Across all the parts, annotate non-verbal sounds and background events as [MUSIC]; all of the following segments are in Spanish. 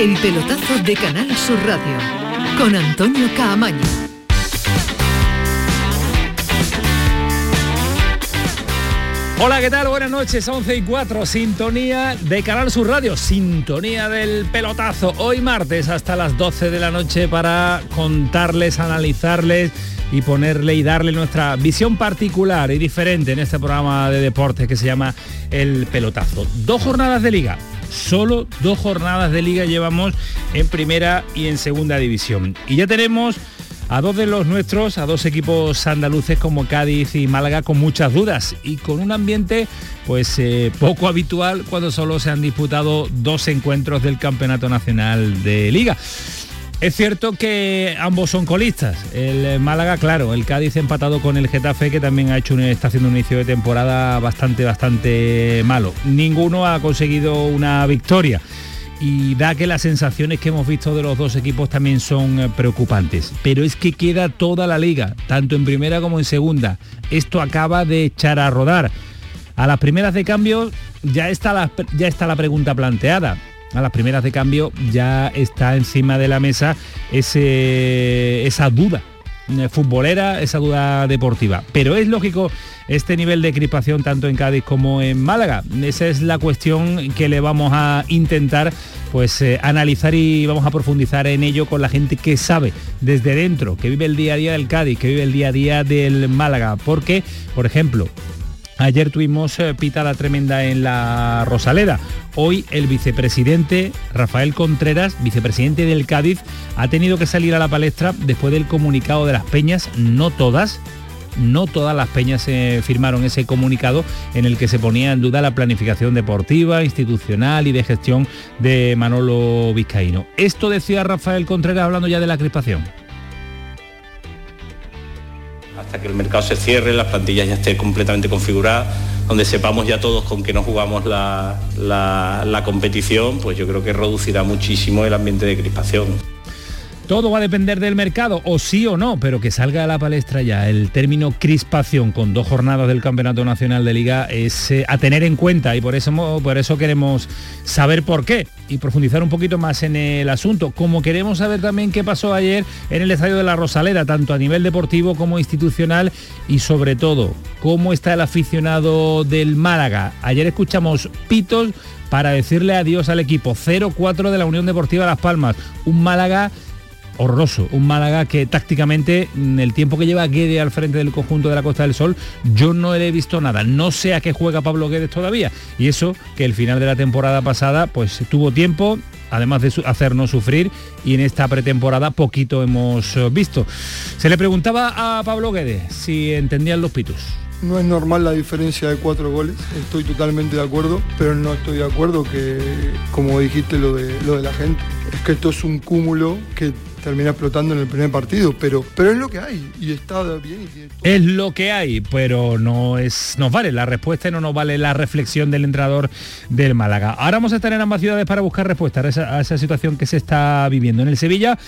El pelotazo de Canal Sur Radio con Antonio Caamaño. Hola, ¿qué tal? Buenas noches, 11 y 4, sintonía de Canal Sur Radio, sintonía del pelotazo. Hoy martes hasta las 12 de la noche para contarles, analizarles y ponerle y darle nuestra visión particular y diferente en este programa de deportes que se llama El Pelotazo. Dos jornadas de liga, solo dos jornadas de liga llevamos en primera y en segunda división. Y ya tenemos a dos de los nuestros, a dos equipos andaluces como Cádiz y Málaga con muchas dudas y con un ambiente pues eh, poco habitual cuando solo se han disputado dos encuentros del Campeonato Nacional de Liga. Es cierto que ambos son colistas. El Málaga, claro, el Cádiz empatado con el Getafe, que también ha hecho un, está haciendo un inicio de temporada bastante, bastante malo. Ninguno ha conseguido una victoria y da que las sensaciones que hemos visto de los dos equipos también son eh, preocupantes. Pero es que queda toda la liga, tanto en primera como en segunda. Esto acaba de echar a rodar. A las primeras de cambio ya está la, ya está la pregunta planteada. A las primeras de cambio ya está encima de la mesa ese, esa duda eh, futbolera, esa duda deportiva. Pero es lógico este nivel de crispación tanto en Cádiz como en Málaga. Esa es la cuestión que le vamos a intentar pues eh, analizar y vamos a profundizar en ello con la gente que sabe desde dentro, que vive el día a día del Cádiz, que vive el día a día del Málaga. Porque, por ejemplo, Ayer tuvimos eh, pitada tremenda en la Rosaleda. Hoy el vicepresidente Rafael Contreras, vicepresidente del Cádiz, ha tenido que salir a la palestra después del comunicado de las peñas, no todas, no todas las peñas eh, firmaron ese comunicado en el que se ponía en duda la planificación deportiva, institucional y de gestión de Manolo Vizcaíno. Esto decía Rafael Contreras hablando ya de la crispación hasta que el mercado se cierre, las plantillas ya estén completamente configuradas, donde sepamos ya todos con qué nos jugamos la, la competición, pues yo creo que reducirá muchísimo el ambiente de crispación. Todo va a depender del mercado, o sí o no, pero que salga a la palestra ya. El término crispación con dos jornadas del Campeonato Nacional de Liga es eh, a tener en cuenta y por eso, por eso queremos saber por qué y profundizar un poquito más en el asunto, como queremos saber también qué pasó ayer en el Estadio de la Rosaleda, tanto a nivel deportivo como institucional y sobre todo cómo está el aficionado del Málaga. Ayer escuchamos pitos para decirle adiós al equipo. 0-4 de la Unión Deportiva Las Palmas, un Málaga horroroso. Un Málaga que tácticamente, en el tiempo que lleva Guede al frente del conjunto de la Costa del Sol, yo no le he visto nada. No sé a qué juega Pablo Guedes todavía. Y eso que el final de la temporada pasada, pues tuvo tiempo, además de hacernos sufrir y en esta pretemporada poquito hemos eh, visto. Se le preguntaba a Pablo Guedes si entendían los pitos. No es normal la diferencia de cuatro goles, estoy totalmente de acuerdo, pero no estoy de acuerdo que, como dijiste, lo de, lo de la gente. Es que esto es un cúmulo que termina explotando en el primer partido, pero, pero es lo que hay y está bien. Es lo que hay, pero no es nos vale la respuesta y no nos vale la reflexión del entrenador del Málaga. Ahora vamos a estar en ambas ciudades para buscar respuestas a esa situación que se está viviendo. En el Sevilla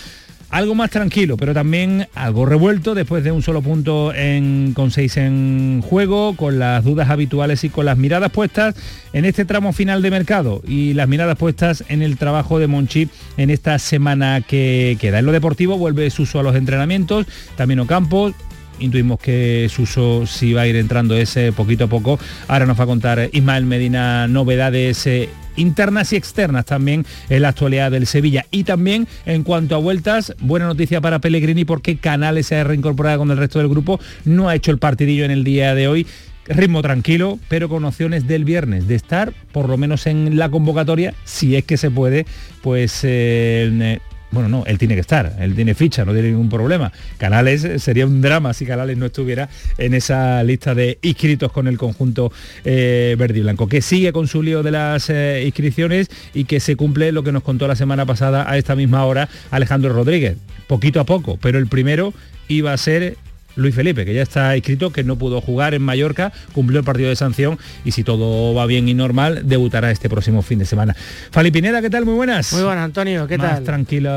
algo más tranquilo, pero también algo revuelto después de un solo punto en, con seis en juego, con las dudas habituales y con las miradas puestas en este tramo final de mercado y las miradas puestas en el trabajo de Monchi en esta semana que queda. En lo deportivo vuelve Suso a los entrenamientos, también Ocampos, intuimos que Suso si va a ir entrando ese poquito a poco. Ahora nos va a contar Ismael Medina novedades eh, internas y externas también en la actualidad del Sevilla. Y también en cuanto a vueltas, buena noticia para Pellegrini porque Canales se ha reincorporado con el resto del grupo, no ha hecho el partidillo en el día de hoy. Ritmo tranquilo, pero con opciones del viernes de estar, por lo menos en la convocatoria, si es que se puede, pues eh, bueno, no, él tiene que estar, él tiene ficha, no tiene ningún problema. Canales eh, sería un drama si Canales no estuviera en esa lista de inscritos con el conjunto eh, verde y blanco, que sigue con su lío de las eh, inscripciones y que se cumple lo que nos contó la semana pasada a esta misma hora Alejandro Rodríguez. Poquito a poco, pero el primero iba a ser Luis Felipe, que ya está inscrito, que no pudo jugar en Mallorca, cumplió el partido de sanción y si todo va bien y normal, debutará este próximo fin de semana. Fali Pineda, ¿qué tal? Muy buenas. Muy buenas, Antonio, ¿qué Más tal? tranquilo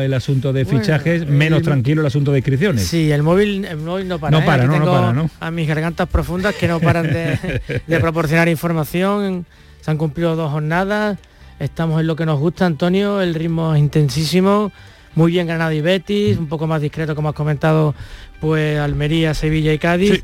el asunto de fichajes, menos tranquilo el asunto de inscripciones. Sí, el móvil, el móvil no para. No ¿eh? para, no, para, ¿no? A mis gargantas profundas que no paran [LAUGHS] de, proporcionar información. Se han cumplido dos jornadas. estamos en lo que nos gusta, Antonio, el ritmo es intensísimo, muy bien Granada y Betis, un poco más discreto como has comentado, pues Almería, Sevilla y Cádiz.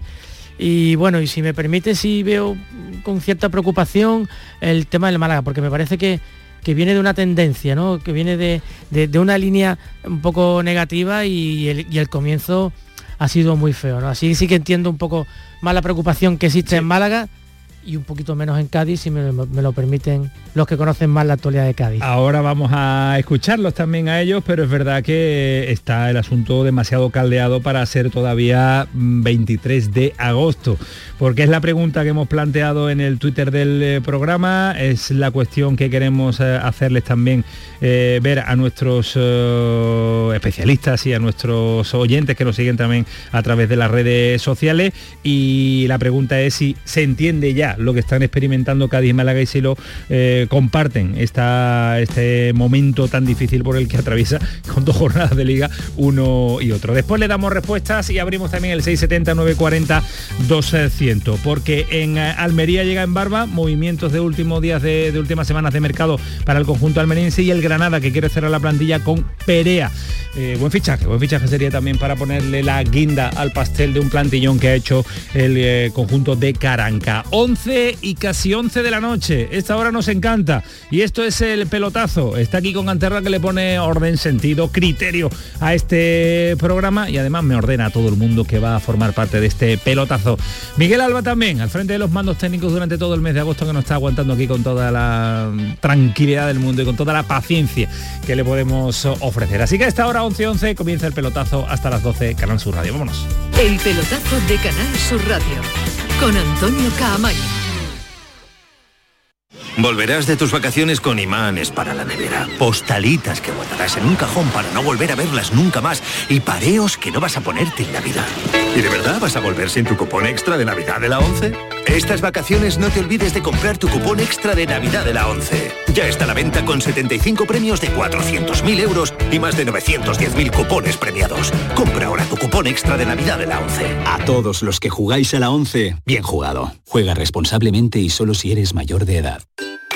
Y bueno, y si me permite, sí veo con cierta preocupación el tema del Málaga, porque me parece que, que viene de una tendencia, ¿no? que viene de, de- de una línea un poco negativa y el, y el comienzo ha sido muy feo. ¿no? Así sí que entiendo un poco más la preocupación que existe en Málaga y un poquito menos en Cádiz, si me, lo permiten los que conocen más la actualidad de Cádiz. Ahora vamos a escucharlos también a ellos, pero es verdad que está el asunto demasiado caldeado para ser todavía mm, 23 de agosto, porque es la pregunta que hemos planteado en el Twitter del eh, programa, es la cuestión que queremos eh, hacerles también eh, ver a nuestros especialistas y a nuestros oyentes que nos siguen también a través de las redes sociales y la pregunta es si se entiende ya lo que están experimentando Cádiz Málaga y si lo eh, comparten esta, este momento tan difícil por el que atraviesa con dos jornadas de liga uno y otro. Después le damos respuestas y abrimos también el 670-940-200 porque en eh, Almería llega en barba movimientos de últimos días de, últimas semanas de mercado para el conjunto almeriense y el Granada que quiere cerrar la plantilla con Perea. Eh, buen fichaje, buen fichaje sería también para ponerle la guinda al pastel de un plantillón que ha hecho el conjunto de Caranca. 11 y casi 11 de la noche. Esta hora nos encanta. Y esto es el pelotazo. Está aquí con Anterra que le pone orden, sentido, criterio a este programa y además me ordena a todo el mundo que va a formar parte de este pelotazo. Miguel Alba también, al frente de los mandos técnicos durante todo el mes de agosto que nos está aguantando aquí con toda la tranquilidad del mundo y con toda la paciencia que le podemos ofrecer. Así que a esta hora 11-11 comienza el pelotazo hasta las 12, Canal Sur Radio. Vámonos. El pelotazo de Canal Sur Radio con Antonio Caamaño. Volverás de tus vacaciones con imanes para la nevera, postalitas que guardarás en un cajón para no volver a verlas nunca más y pareos que no vas a ponerte en Navidad. ¿Y de verdad vas a volver sin tu cupón extra de Navidad de la 11? Estas vacaciones no te olvides de comprar tu cupón extra de Navidad de la 11. Ya está a la venta con 75 premios de 400.000 euros y más de 910.000 cupones premiados. Compra ahora tu cupón extra de Navidad de la 11. A todos los que jugáis a la 11, bien jugado. Juega responsablemente y solo si eres mayor de edad.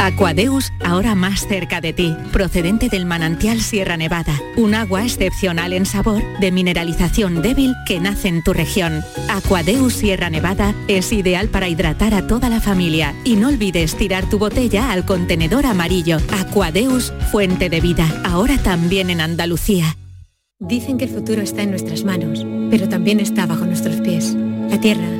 Aquadeus, ahora más cerca de ti, procedente del manantial Sierra Nevada, un agua excepcional en sabor, de mineralización débil que nace en tu región. Aquadeus Sierra Nevada es ideal para hidratar a toda la familia y no olvides tirar tu botella al contenedor amarillo. Aquadeus, fuente de vida, ahora también en Andalucía. Dicen que el futuro está en nuestras manos, pero también está bajo nuestros pies. La tierra,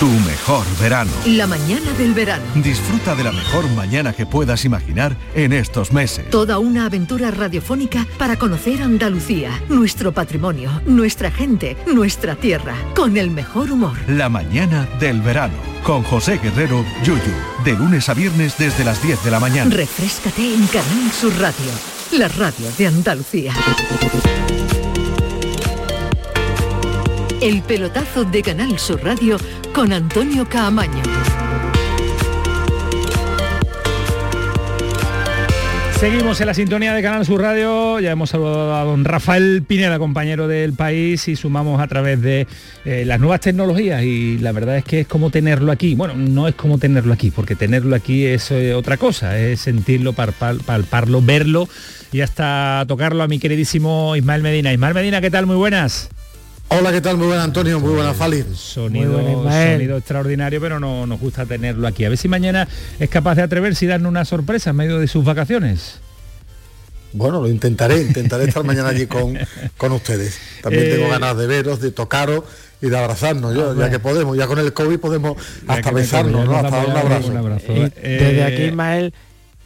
tu mejor verano. La mañana del verano. Disfruta de la mejor mañana que puedas imaginar en estos meses. Toda una aventura radiofónica para conocer Andalucía, nuestro patrimonio, nuestra gente, nuestra tierra, con el mejor humor. La mañana del verano, con José Guerrero Yuyu, de lunes a viernes desde las 10 de la mañana. Refrescate en Canal Sur Radio, la radio de Andalucía. El pelotazo de Canal Sur Radio con Antonio Caamaño. Seguimos en la sintonía de Canal Sur Radio, ya hemos saludado a don Rafael Pineda, compañero del país, y sumamos a través de eh, las nuevas tecnologías y la verdad es que es como tenerlo aquí. Bueno, no es como tenerlo aquí, porque tenerlo aquí es eh, otra cosa, es sentirlo, palpar- palparlo, verlo y hasta tocarlo a mi queridísimo Ismael Medina. Ismael Medina, ¿qué tal? Muy buenas. Hola, ¿qué tal? Muy buena Antonio, muy buena Fali. Sonido, buena, sonido extraordinario, pero no nos gusta tenerlo aquí. A ver si mañana es capaz de atreverse y darnos una sorpresa en medio de sus vacaciones. Bueno, lo intentaré, intentaré estar mañana allí con, con ustedes. También Eh, tengo ganas de veros, de tocaros y de abrazarnos, yo, ya que podemos, ya con el COVID podemos Ya hasta besarnos, ¿no? Hasta dar un abrazo. un abrazo. Y desde Eh, aquí, Ismael,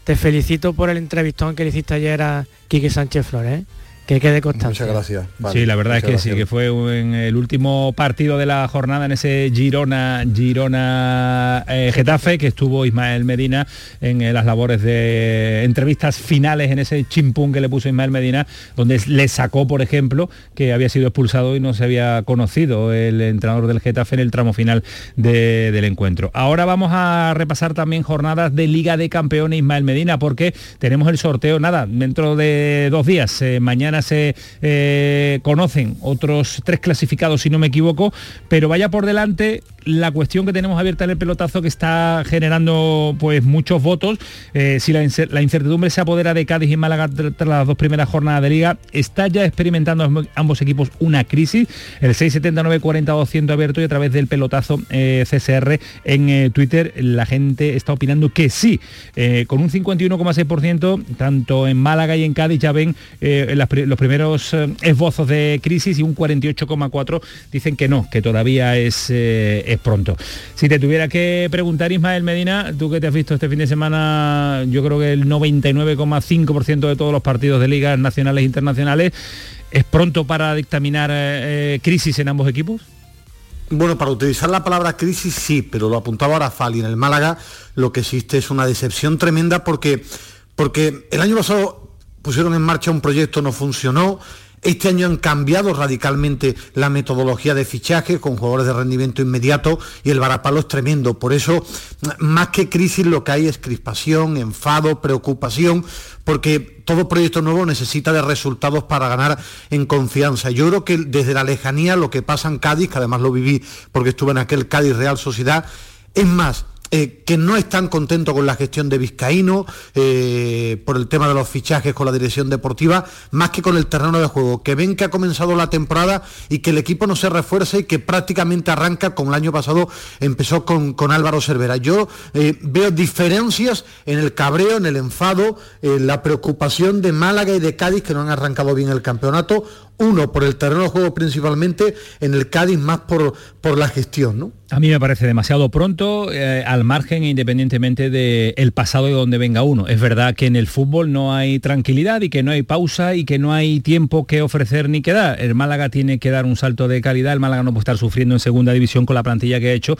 te felicito por el entrevistón que le hiciste ayer a Quique Sánchez Flores. ¿eh? Que quede constancia. Muchas gracias. sí, la verdad es que sí, que fue en el último partido de la jornada en ese Girona, Girona eh, Getafe, que estuvo Ismael Medina en eh, las labores de entrevistas finales en ese chimpún que le puso Ismael Medina, donde le sacó, por ejemplo, que había sido expulsado y no se había conocido el entrenador del Getafe en el tramo final del encuentro. Ahora vamos a repasar también jornadas de Liga de Campeones Ismael Medina, porque tenemos el sorteo, nada, dentro de dos días, eh, mañana se eh, conocen otros tres clasificados, si no me equivoco, pero vaya por delante la cuestión que tenemos abierta en el pelotazo que está generando pues muchos votos, eh, si la, incertidumbre se apodera de Cádiz y Málaga tras las dos primeras jornadas de liga, está ya experimentando ambos equipos una crisis, el 679 40 200 abierto y a través del pelotazo eh, CSR en eh, Twitter la gente está opinando que sí, con un 51,6%, tanto en Málaga y en Cádiz ya ven los primeros esbozos de crisis y un 48,4% dicen que no, que todavía es es pronto. Si te tuviera que preguntar, Ismael Medina, tú que te has visto este fin de semana, yo creo que el 99,5% de todos los partidos de ligas nacionales e internacionales, ¿es pronto para dictaminar eh, eh, crisis en ambos equipos? Bueno, para utilizar la palabra crisis sí, pero lo apuntaba ahora Fali. En el Málaga lo que existe es una decepción tremenda porque, porque el año pasado pusieron en marcha un proyecto, no funcionó, este año han cambiado radicalmente la metodología de fichaje con jugadores de rendimiento inmediato y el varapalo es tremendo. Por eso, más que crisis, lo que hay es crispación, enfado, preocupación, porque todo proyecto nuevo necesita de resultados para ganar en confianza. Yo creo que desde la lejanía lo que pasa en Cádiz, que además lo viví porque estuve en aquel Cádiz Real Sociedad, es más, eh, que no están contentos con la gestión de Vizcaíno, eh, por el tema de los fichajes con la dirección deportiva, más que con el terreno de juego, que ven que ha comenzado la temporada y que el equipo no se refuerza y que prácticamente arranca como el año pasado empezó con, Álvaro Cervera. Yo eh, veo diferencias en el cabreo, en el enfado, en la preocupación de Málaga y de Cádiz que no han arrancado bien el campeonato, uno por el terreno de juego principalmente, en el Cádiz más por, por la gestión, ¿no? A mí me parece demasiado pronto, eh, al margen e independientemente del pasado de donde venga uno. Es verdad que en el fútbol no hay tranquilidad y que no hay pausa y que no hay tiempo que ofrecer ni que dar. El Málaga tiene que dar un salto de calidad, el Málaga no puede estar sufriendo en segunda división con la plantilla que ha hecho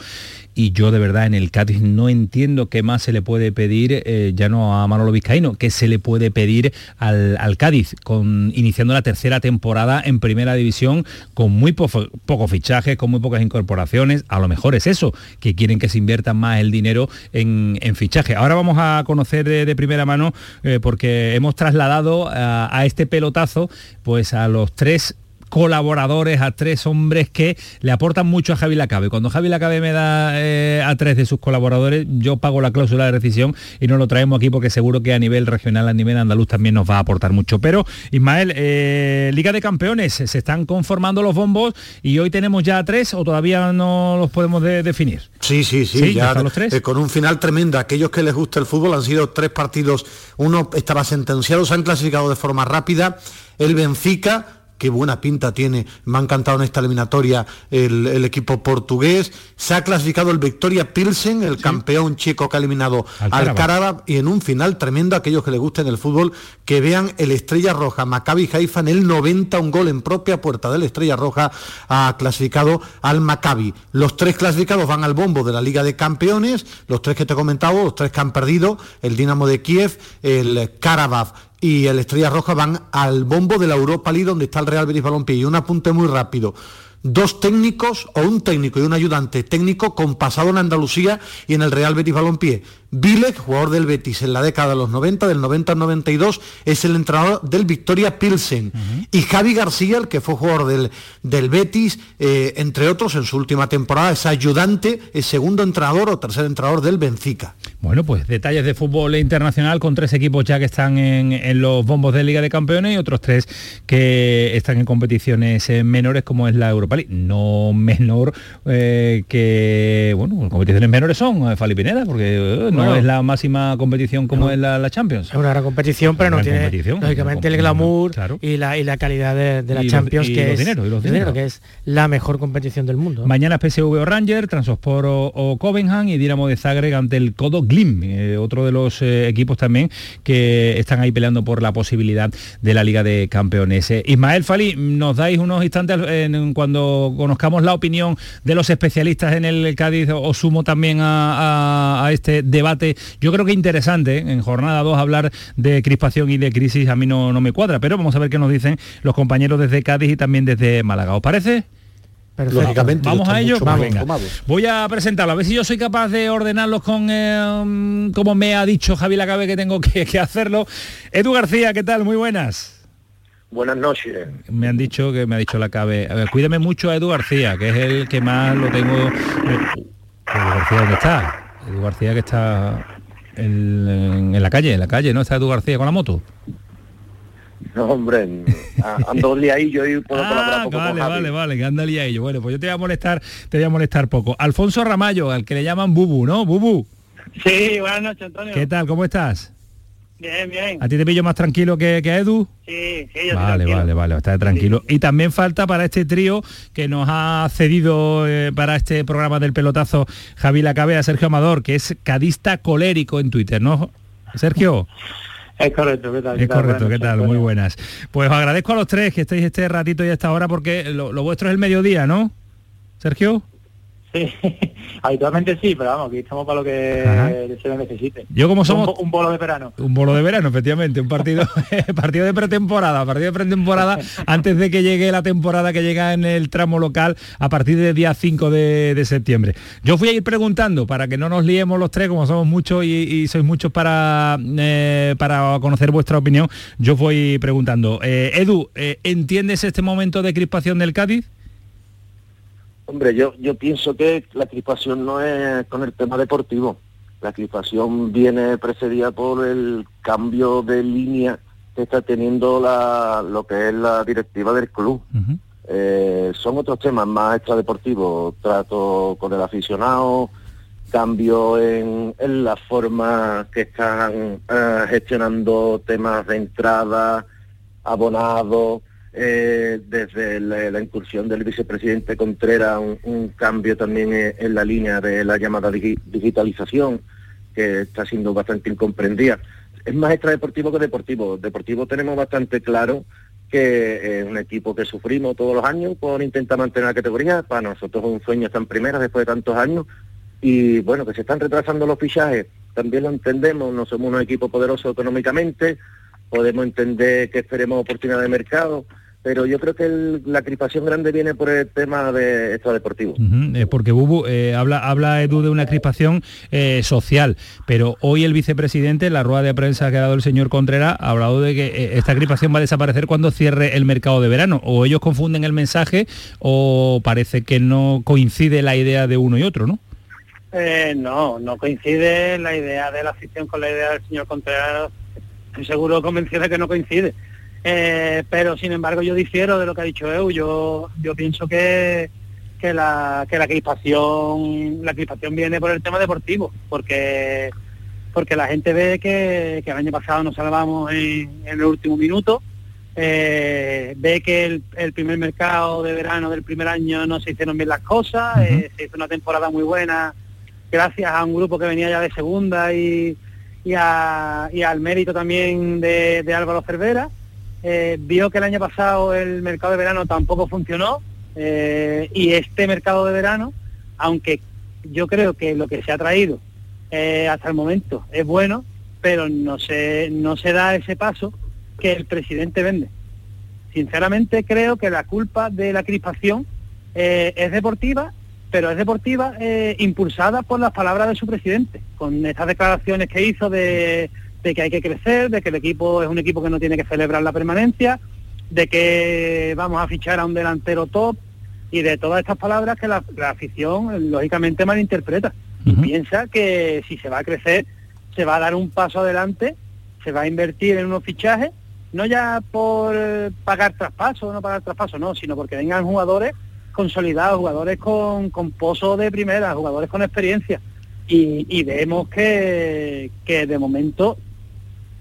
y yo de verdad en el Cádiz no entiendo qué más se le puede pedir, eh, ya no a Manolo Vizcaíno, qué se le puede pedir al, Cádiz, con, iniciando la tercera temporada en primera división con muy pocos poco fichajes, con muy pocas incorporaciones, a lo mejor es eso, que quieren que se invierta más el dinero en, fichaje. Ahora vamos a conocer de, primera mano, eh, porque hemos trasladado a este pelotazo pues a los tres colaboradores, a tres hombres que le aportan mucho a Javi Lacabe. Cuando Javi Lacabe me da eh, a tres de sus colaboradores, yo pago la cláusula de rescisión y no lo traemos aquí porque seguro que a nivel regional, a nivel andaluz también nos va a aportar mucho. Pero, Ismael, eh, Liga de Campeones, se están conformando los bombos y hoy tenemos ya tres o todavía no los podemos definir. Sí, sí, sí, ya, los tres? Eh, con un final tremendo. Aquellos que les gusta el fútbol han sido tres partidos, uno estaba sentenciado, se han clasificado de forma rápida. El Benfica qué buena pinta tiene, me ha encantado en esta eliminatoria el, equipo portugués, se ha clasificado el Victoria Pilsen, el campeón chico que ha eliminado al Caraba y en un final tremendo, aquellos que les gusten el fútbol, que vean el Estrella Roja, Maccabi Haifa en el 90, un gol en propia puerta del Estrella Roja, ha clasificado al Maccabi. Los tres clasificados van al bombo de la Liga de Campeones, los tres que te he comentado, los tres que han perdido, el Dinamo de Kiev, el Karabakh y el Estrella Roja van al bombo de la Europa League donde está el Real Betis Balompié. Y un apunte muy rápido dos técnicos o un técnico y un ayudante técnico con pasado en Andalucía y en el Real Betis Balompié. Vilek, jugador del Betis en la década de los 90, del 90 al 92, es el entrenador del Victoria Pilsen. Y Javi García, el que fue jugador del, del Betis, eh, entre otros, en su última temporada, es ayudante, es segundo entrenador o tercer entrenador del Benfica. Bueno, pues detalles de fútbol internacional con tres equipos ya que están en, los bombos de Liga de Campeones y otros tres que están en competiciones eh, menores como es la Europa League. No menor eh, que, bueno, competiciones menores son, Fali Pineda, porque no no es la máxima competición como es la, Champions. Es una gran competición, pero no tiene lógicamente el glamour y, la, y la calidad de, la Champions, que, es, que es la mejor competición del mundo. Mañana PSV o Ranger, Transport o, Covenham y Dinamo de Zagreb ante el Codo Glim, eh, otro de los eh, equipos también que están ahí peleando por la posibilidad de la Liga de Campeones. Eh, Ismael Fali, nos dais unos instantes cuando conozcamos la opinión de los especialistas en el Cádiz, os sumo también a, este debate, yo creo que interesante, en jornada 2 hablar de crispación y de crisis a mí no, no me cuadra, pero vamos a ver qué nos dicen los compañeros desde Cádiz y también desde Málaga. ¿Os parece? Lógicamente, vamos a ello. Voy a presentarlo, a ver si yo soy capaz de ordenarlos con eh, como me ha dicho Javi Lacabe que tengo que, hacerlo. Edu García, ¿qué tal? Muy buenas. Buenas noches. Me han dicho que me ha dicho la cabe. A ver, cuídame mucho a Edu García, que es el que más lo tengo. Edu García, ¿dónde está? Edu García que está en, en, la calle, en la calle, ¿no? Está Edu García con la moto. No, hombre, ando liadillo y puedo ah, poco Vale, vale, vale, que anda liadillo. Bueno, pues yo te voy a molestar, te voy a molestar poco. Alfonso Ramallo, al que le llaman Bubu, ¿no? Bubu. Sí, buenas noches, Antonio. ¿Qué tal? ¿Cómo estás? Bien, bien. ¿A ti te pillo más tranquilo que, que a Edu? Sí, sí, yo Vale, vale, vale, está tranquilo. Y también falta para este trío que nos ha cedido eh, para este programa del pelotazo Javi Lacabe a Sergio Amador, que es cadista colérico en Twitter, ¿no? Sergio. [LAUGHS] Es correcto, ¿qué tal? Es correcto, ¿qué tal? Muy buenas. Pues os agradezco a los tres que estéis este ratito y a esta hora porque lo, lo vuestro es el mediodía, ¿no? Sergio. Sí, [LAUGHS] habitualmente sí, pero vamos, aquí estamos para lo que se necesite. Yo como somos... Un, bolo de verano. Un bolo de verano, efectivamente, un partido, [LAUGHS] [LAUGHS] partido de pretemporada, partido de pretemporada antes de que llegue la temporada que llega en el tramo local a partir del día 5 de, septiembre. Yo fui a ir preguntando para que no nos liemos los tres, como somos muchos y, sois muchos para, eh, para conocer vuestra opinión, yo fui preguntando. Eh, Edu, eh, ¿entiendes este momento de crispación del Cádiz? Hombre, yo, yo pienso que la crispación no es con el tema deportivo. La crispación viene precedida por el cambio de línea que está teniendo la, lo que es la directiva del club. Eh, son otros temas más extradeportivos, trato con el aficionado, cambio en, la forma que están eh, gestionando temas de entrada, abonados, eh, desde la, incursión del vicepresidente Contreras, un, cambio también en, la línea de la llamada digitalización, que está siendo bastante incomprendida. Es más extradeportivo que deportivo. Deportivo tenemos bastante claro que es un equipo que sufrimos todos los años por intentar mantener la categoría. Para nosotros es un sueño estar en primera después de tantos años. Y bueno, que se están retrasando los fichajes, también lo entendemos, no somos un equipo poderoso económicamente, podemos entender que esperemos oportunidad de mercado, pero yo creo que la crispación grande viene por el tema de esto deportivo. porque Bubu eh, habla, habla Edu de una crispación eh, social, pero hoy el vicepresidente, en la rueda de prensa que ha dado el señor Contreras, ha hablado de que eh, esta crispación va a desaparecer cuando cierre el mercado de verano. O ellos confunden el mensaje o parece que no coincide la idea de uno y otro, ¿no? no, no coincide la idea de la afición con la idea del señor Contreras. Estoy seguro convencido de que no coincide eh, pero sin embargo yo difiero de lo que ha dicho Eu. Yo, yo pienso que, que, la, que la crispación la crispación viene por el tema deportivo, porque porque la gente ve que, el año pasado nos salvamos en, el último minuto, eh, ve que el, primer mercado de verano del primer año no se hicieron bien las cosas, eh, se hizo una temporada muy buena gracias a un grupo que venía ya de segunda y, y, al mérito también de, de Álvaro Cervera eh, vio que el año pasado el mercado de verano tampoco funcionó eh, y este mercado de verano, aunque yo creo que lo que se ha traído eh, hasta el momento es bueno, pero no se, no se da ese paso que el presidente vende. Sinceramente creo que la culpa de la crispación es deportiva, pero es deportiva impulsada por las palabras de su presidente, con estas declaraciones que hizo de de que hay que crecer, de que el equipo es un equipo que no tiene que celebrar la permanencia, de que vamos a fichar a un delantero top y de todas estas palabras que la, afición lógicamente malinterpreta y piensa que si se va a crecer se va a dar un paso adelante, se va a invertir en unos fichajes, no ya por pagar traspaso o no pagar traspaso, no, sino porque vengan jugadores consolidados, jugadores con, con pozo de primera, jugadores con experiencia. y, vemos que, que de momento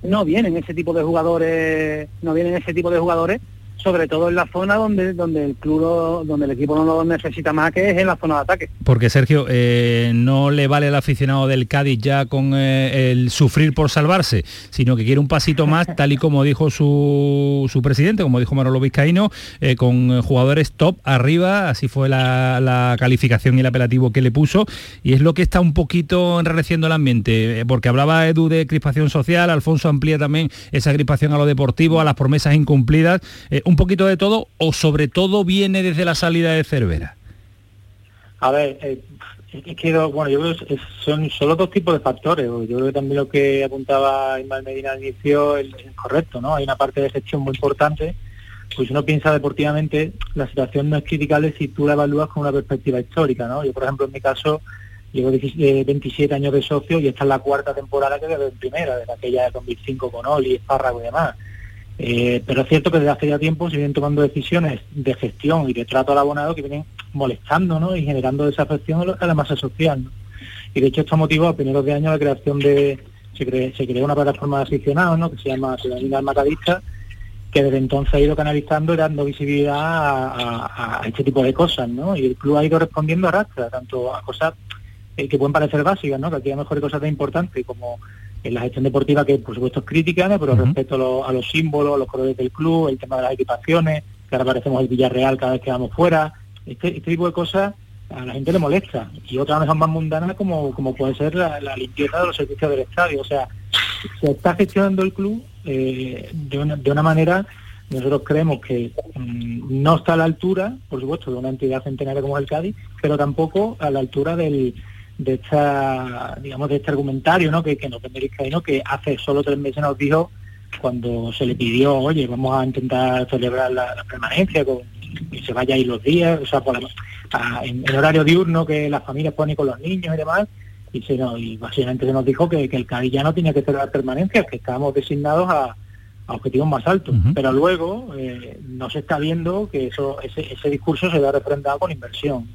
no vienen ese tipo de jugadores, no vienen ese tipo de jugadores sobre todo en la zona donde donde el club donde el equipo no lo necesita más que es en la zona de ataque. Porque Sergio eh, no le vale al aficionado del Cádiz ya con eh, el sufrir por salvarse sino que quiere un pasito más tal y como dijo su, su presidente como dijo Manolo Vizcaíno eh, con jugadores top arriba así fue la, la, calificación y el apelativo que le puso y es lo que está un poquito enrareciendo el ambiente porque hablaba Edu de crispación social Alfonso amplía también esa crispación a lo deportivo a las promesas incumplidas un poquito de todo o sobre todo viene desde la salida de Cervera? A ver, eh, es que bueno, yo creo son solo dos tipos de factores. Yo creo que también lo que apuntaba Ismael Medina al inicio es, correcto, ¿no? Hay una parte de gestión muy importante. Pues uno piensa deportivamente, la situación no es criticable si tú la evalúas con una perspectiva histórica, ¿no? Yo, por ejemplo, en mi caso, llevo 27 eh, años de socio y esta es la cuarta temporada que veo en primera, desde aquella de 2005 con Oli, Espárrago y demás. Eh, pero es cierto que desde hace ya tiempo se vienen tomando decisiones de gestión y de trato al abonado que vienen molestando ¿no? y generando desafección a la masa social. Y de hecho esto motivó a primeros de año la creación de, se, creó una plataforma de aficionados ¿no? que se llama Ciudadanía Almacadista, que desde entonces ha ido canalizando y dando visibilidad a, este tipo de cosas, ¿no? Y el club ha ido respondiendo a rastra, tanto a cosas eh, que pueden parecer básicas, ¿no? Que aquí hay mejores cosas de importantes como en la gestión deportiva que por supuesto es crítica, pero respecto a, los símbolos, los colores del club, el tema de las equipaciones, que ahora parecemos el Villarreal cada vez que vamos fuera, este, este, tipo de cosas a la gente le molesta. Y otra vez más mundanas como, como puede ser la, limpieza de los servicios del estadio. O sea, se está gestionando el club eh, de, una, de una manera nosotros creemos que mm, no está a la altura, por supuesto, de una entidad centenaria como el Cádiz, pero tampoco a la altura del, de esta digamos de este argumentario ¿no? que, que nos ¿no? que hace solo tres meses nos dijo cuando se le pidió oye vamos a intentar celebrar la, permanencia con, y se vaya ahí los días o sea en, horario diurno que las familias ponen con los niños y demás y se nos, y básicamente se nos dijo que, el Cádiz ya no tenía que celebrar permanencia que estábamos designados a, objetivos más altos pero luego eh, no se está viendo que eso ese, ese discurso se da refrendado con inversión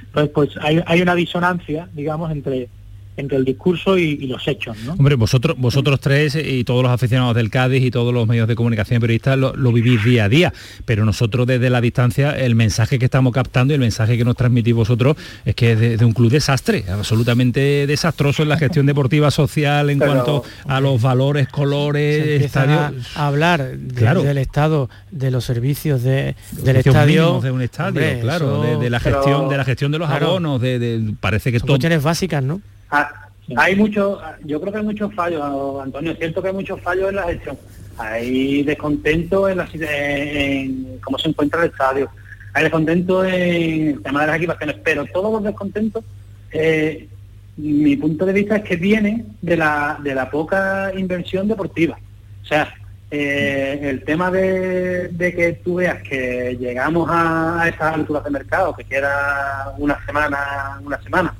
entonces, pues hay, hay una disonancia, digamos, entre entre el discurso y, los hechos. ¿no? Hombre, vosotros, vosotros tres y todos los aficionados del Cádiz y todos los medios de comunicación periodistas lo, vivís día a día, pero nosotros desde la distancia el mensaje que estamos captando y el mensaje que nos transmitís vosotros es que es de, un club desastre, absolutamente desastroso en la gestión deportiva social en cuanto a los valores, colores, estadios. A hablar del estado de los servicios de, del estadio de un estadio, claro, de, la gestión, de la gestión de los abonos, de, parece que son cuestiones básicas, ¿no? Ah, hay muchos, yo creo que hay muchos fallos, Antonio, es cierto que hay muchos fallos en la gestión. Hay descontento en, la, en cómo se encuentra el estadio, hay descontento en el tema de las equipaciones, pero todos los descontentos, eh, mi punto de vista es que viene de la, de la poca inversión deportiva. O sea, eh, el tema de, que tú veas que llegamos a, a esas alturas de mercado, que queda una semana, una semana,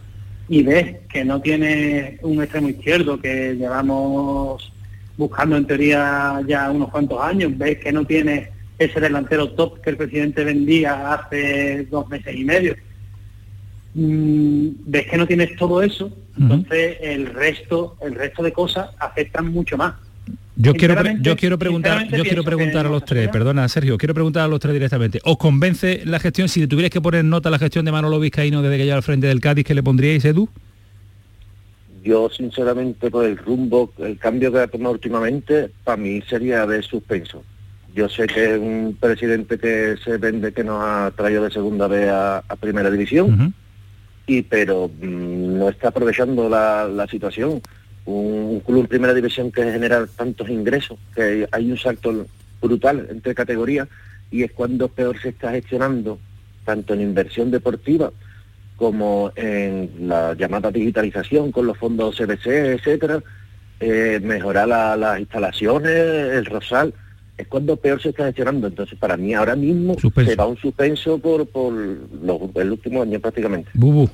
y ves que no tiene un extremo izquierdo que llevamos buscando en teoría ya unos cuantos años, ves que no tiene ese delantero top que el presidente vendía hace dos meses y medio, mm, ves que no tienes todo eso, entonces el resto, el resto de cosas afectan mucho más. Yo quiero, yo quiero preguntar, yo quiero preguntar a los tres, perdona Sergio, quiero preguntar a los tres directamente. ¿Os convence la gestión? Si tuvierais que poner nota a la gestión de Manolo Vizcaíno desde que llega al frente del Cádiz, ¿qué le pondríais, Edu? Yo sinceramente por el rumbo, el cambio que ha tomado últimamente, para mí sería de suspenso. Yo sé que es un presidente que se vende que nos ha traído de segunda vez a, primera división, y pero mm, no está aprovechando la, la situación un, club en primera división que genera tantos ingresos, que hay un salto brutal entre categorías y es cuando peor se está gestionando, tanto en inversión deportiva como en la llamada digitalización con los fondos CBC, etcétera, eh, mejorar las instalaciones, el rosal, es cuando peor se está gestionando. Entonces, para mí ahora mismo se va un suspenso por, por los, el último año prácticamente. Bubu.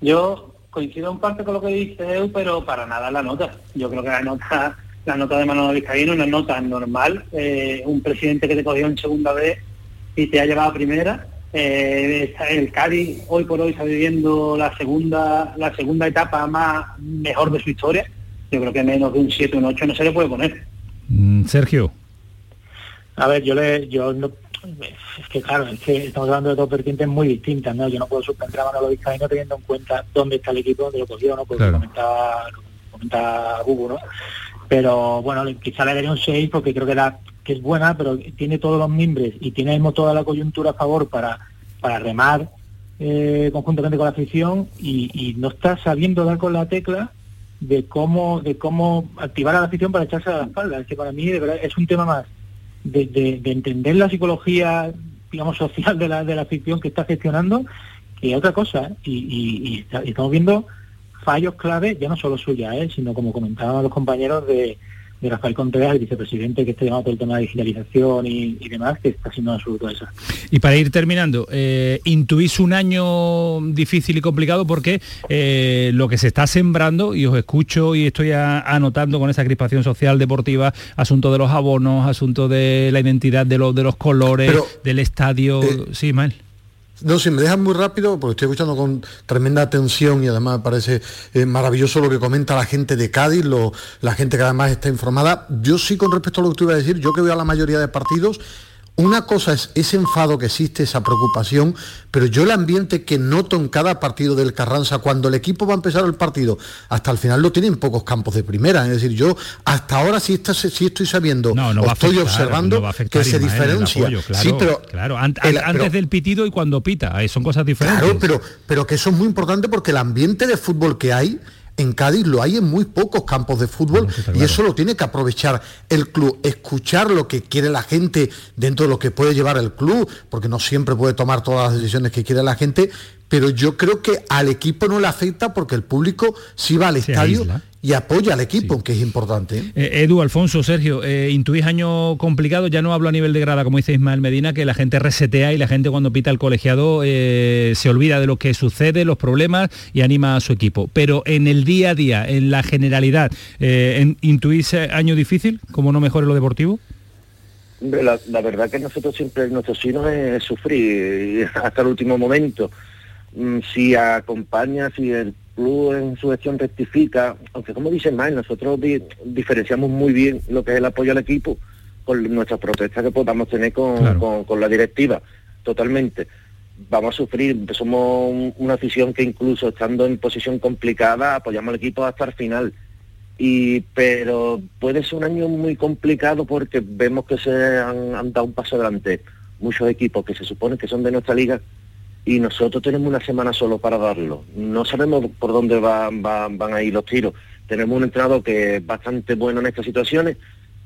Yo coincido en parte con lo que dice Eu, pero para nada la nota. Yo creo que la nota, la nota de Manuel Vizcaíno no es nota normal. Eh, un presidente que te cogió en segunda vez y te ha llevado a primera, Eh, el Cádiz hoy por hoy está viviendo la segunda, la segunda etapa más mejor de su historia. Yo creo que menos de un 7 o un 8 no se le puede poner. Mm, Sergio. A ver, yo le, yo no, es que claro, es que estamos hablando de dos vertientes muy distintas, ¿no? Yo no puedo suspender a Manolo Vizcaíno teniendo en cuenta dónde está el equipo, donde lo cogió, ¿no? Porque claro. comentaba, comenta Hugo, ¿no? Pero bueno, quizá le daría un 6 porque creo que, la, que es buena, pero tiene todos los mimbres y tiene toda la coyuntura a favor para, para remar eh, conjuntamente con la afición y, y, no está sabiendo dar con la tecla de cómo de cómo activar a la afición para echarse a la espalda. Es que para mí de verdad es un tema más de, de, de entender la psicología, digamos, social de la, de la afición que está gestionando que otra cosa. Y, y, y, estamos viendo fallos clave, ya no solo suya, ¿eh? sino como comentaban los compañeros de, de Rafael Contreras, el vicepresidente que está llevando todo el tema de digitalización y, y demás, que está siendo absoluto esa. Y para ir terminando, eh, intuís un año difícil y complicado porque eh, lo que se está sembrando, y os escucho y estoy a, anotando con esa crispación social deportiva, asunto de los abonos, asunto de la identidad de los, de los colores, Pero, del estadio. Eh, sí, Mal. No, si me dejan muy rápido, porque estoy escuchando con tremenda atención y además me parece eh, maravilloso lo que comenta la gente de Cádiz, lo, la gente que además está informada. Yo sí, con respecto a lo que tú ibas a decir, yo que veo a la mayoría de partidos, una cosa es ese enfado que existe, esa preocupación, pero yo el ambiente que noto en cada partido del Carranza, cuando el equipo va a empezar el partido, hasta el final lo tiene en pocos campos de primera. Es decir, yo hasta ahora sí, está, sí estoy sabiendo, no, no estoy afectar, observando no que se diferencia. Apoyo, claro, sí, pero, claro, el, antes pero, del pitido y cuando pita, son cosas diferentes. Claro, pero, pero que eso es muy importante porque el ambiente de fútbol que hay en Cádiz lo hay en muy pocos campos de fútbol no, claro. y eso lo tiene que aprovechar el club, escuchar lo que quiere la gente dentro de lo que puede llevar el club, porque no siempre puede tomar todas las decisiones que quiere la gente, pero yo creo que al equipo no le afecta porque el público sí va al Se estadio aísla. y apoya al equipo, sí. que es importante. ¿eh? Eh, Edu, Alfonso, Sergio, eh, intuís año complicado, ya no hablo a nivel de grada, como dice Ismael Medina, que la gente resetea y la gente cuando pita el colegiado eh, se olvida de lo que sucede, los problemas y anima a su equipo. Pero en el día a día, en la generalidad, en, ¿intuís año difícil, como no mejore lo deportivo? La, la, verdad que nosotros siempre, nuestro sino es sufrir hasta el último momento. Mm, si acompaña, si el club en su gestión rectifica, aunque como dice Mal, nosotros di diferenciamos muy bien lo que es el apoyo al equipo con nuestras protestas que podamos tener con, claro. con, con la directiva, totalmente. Vamos a sufrir, somos una afición que incluso estando en posición complicada apoyamos al equipo hasta el final. Y, pero puede ser un año muy complicado porque vemos que se han, han dado un paso adelante. Muchos equipos que se supone que son de nuestra liga y nosotros tenemos una semana solo para darlo. No sabemos por dónde va, va, van a ir los tiros. Tenemos un entrenador que es bastante bueno en estas situaciones,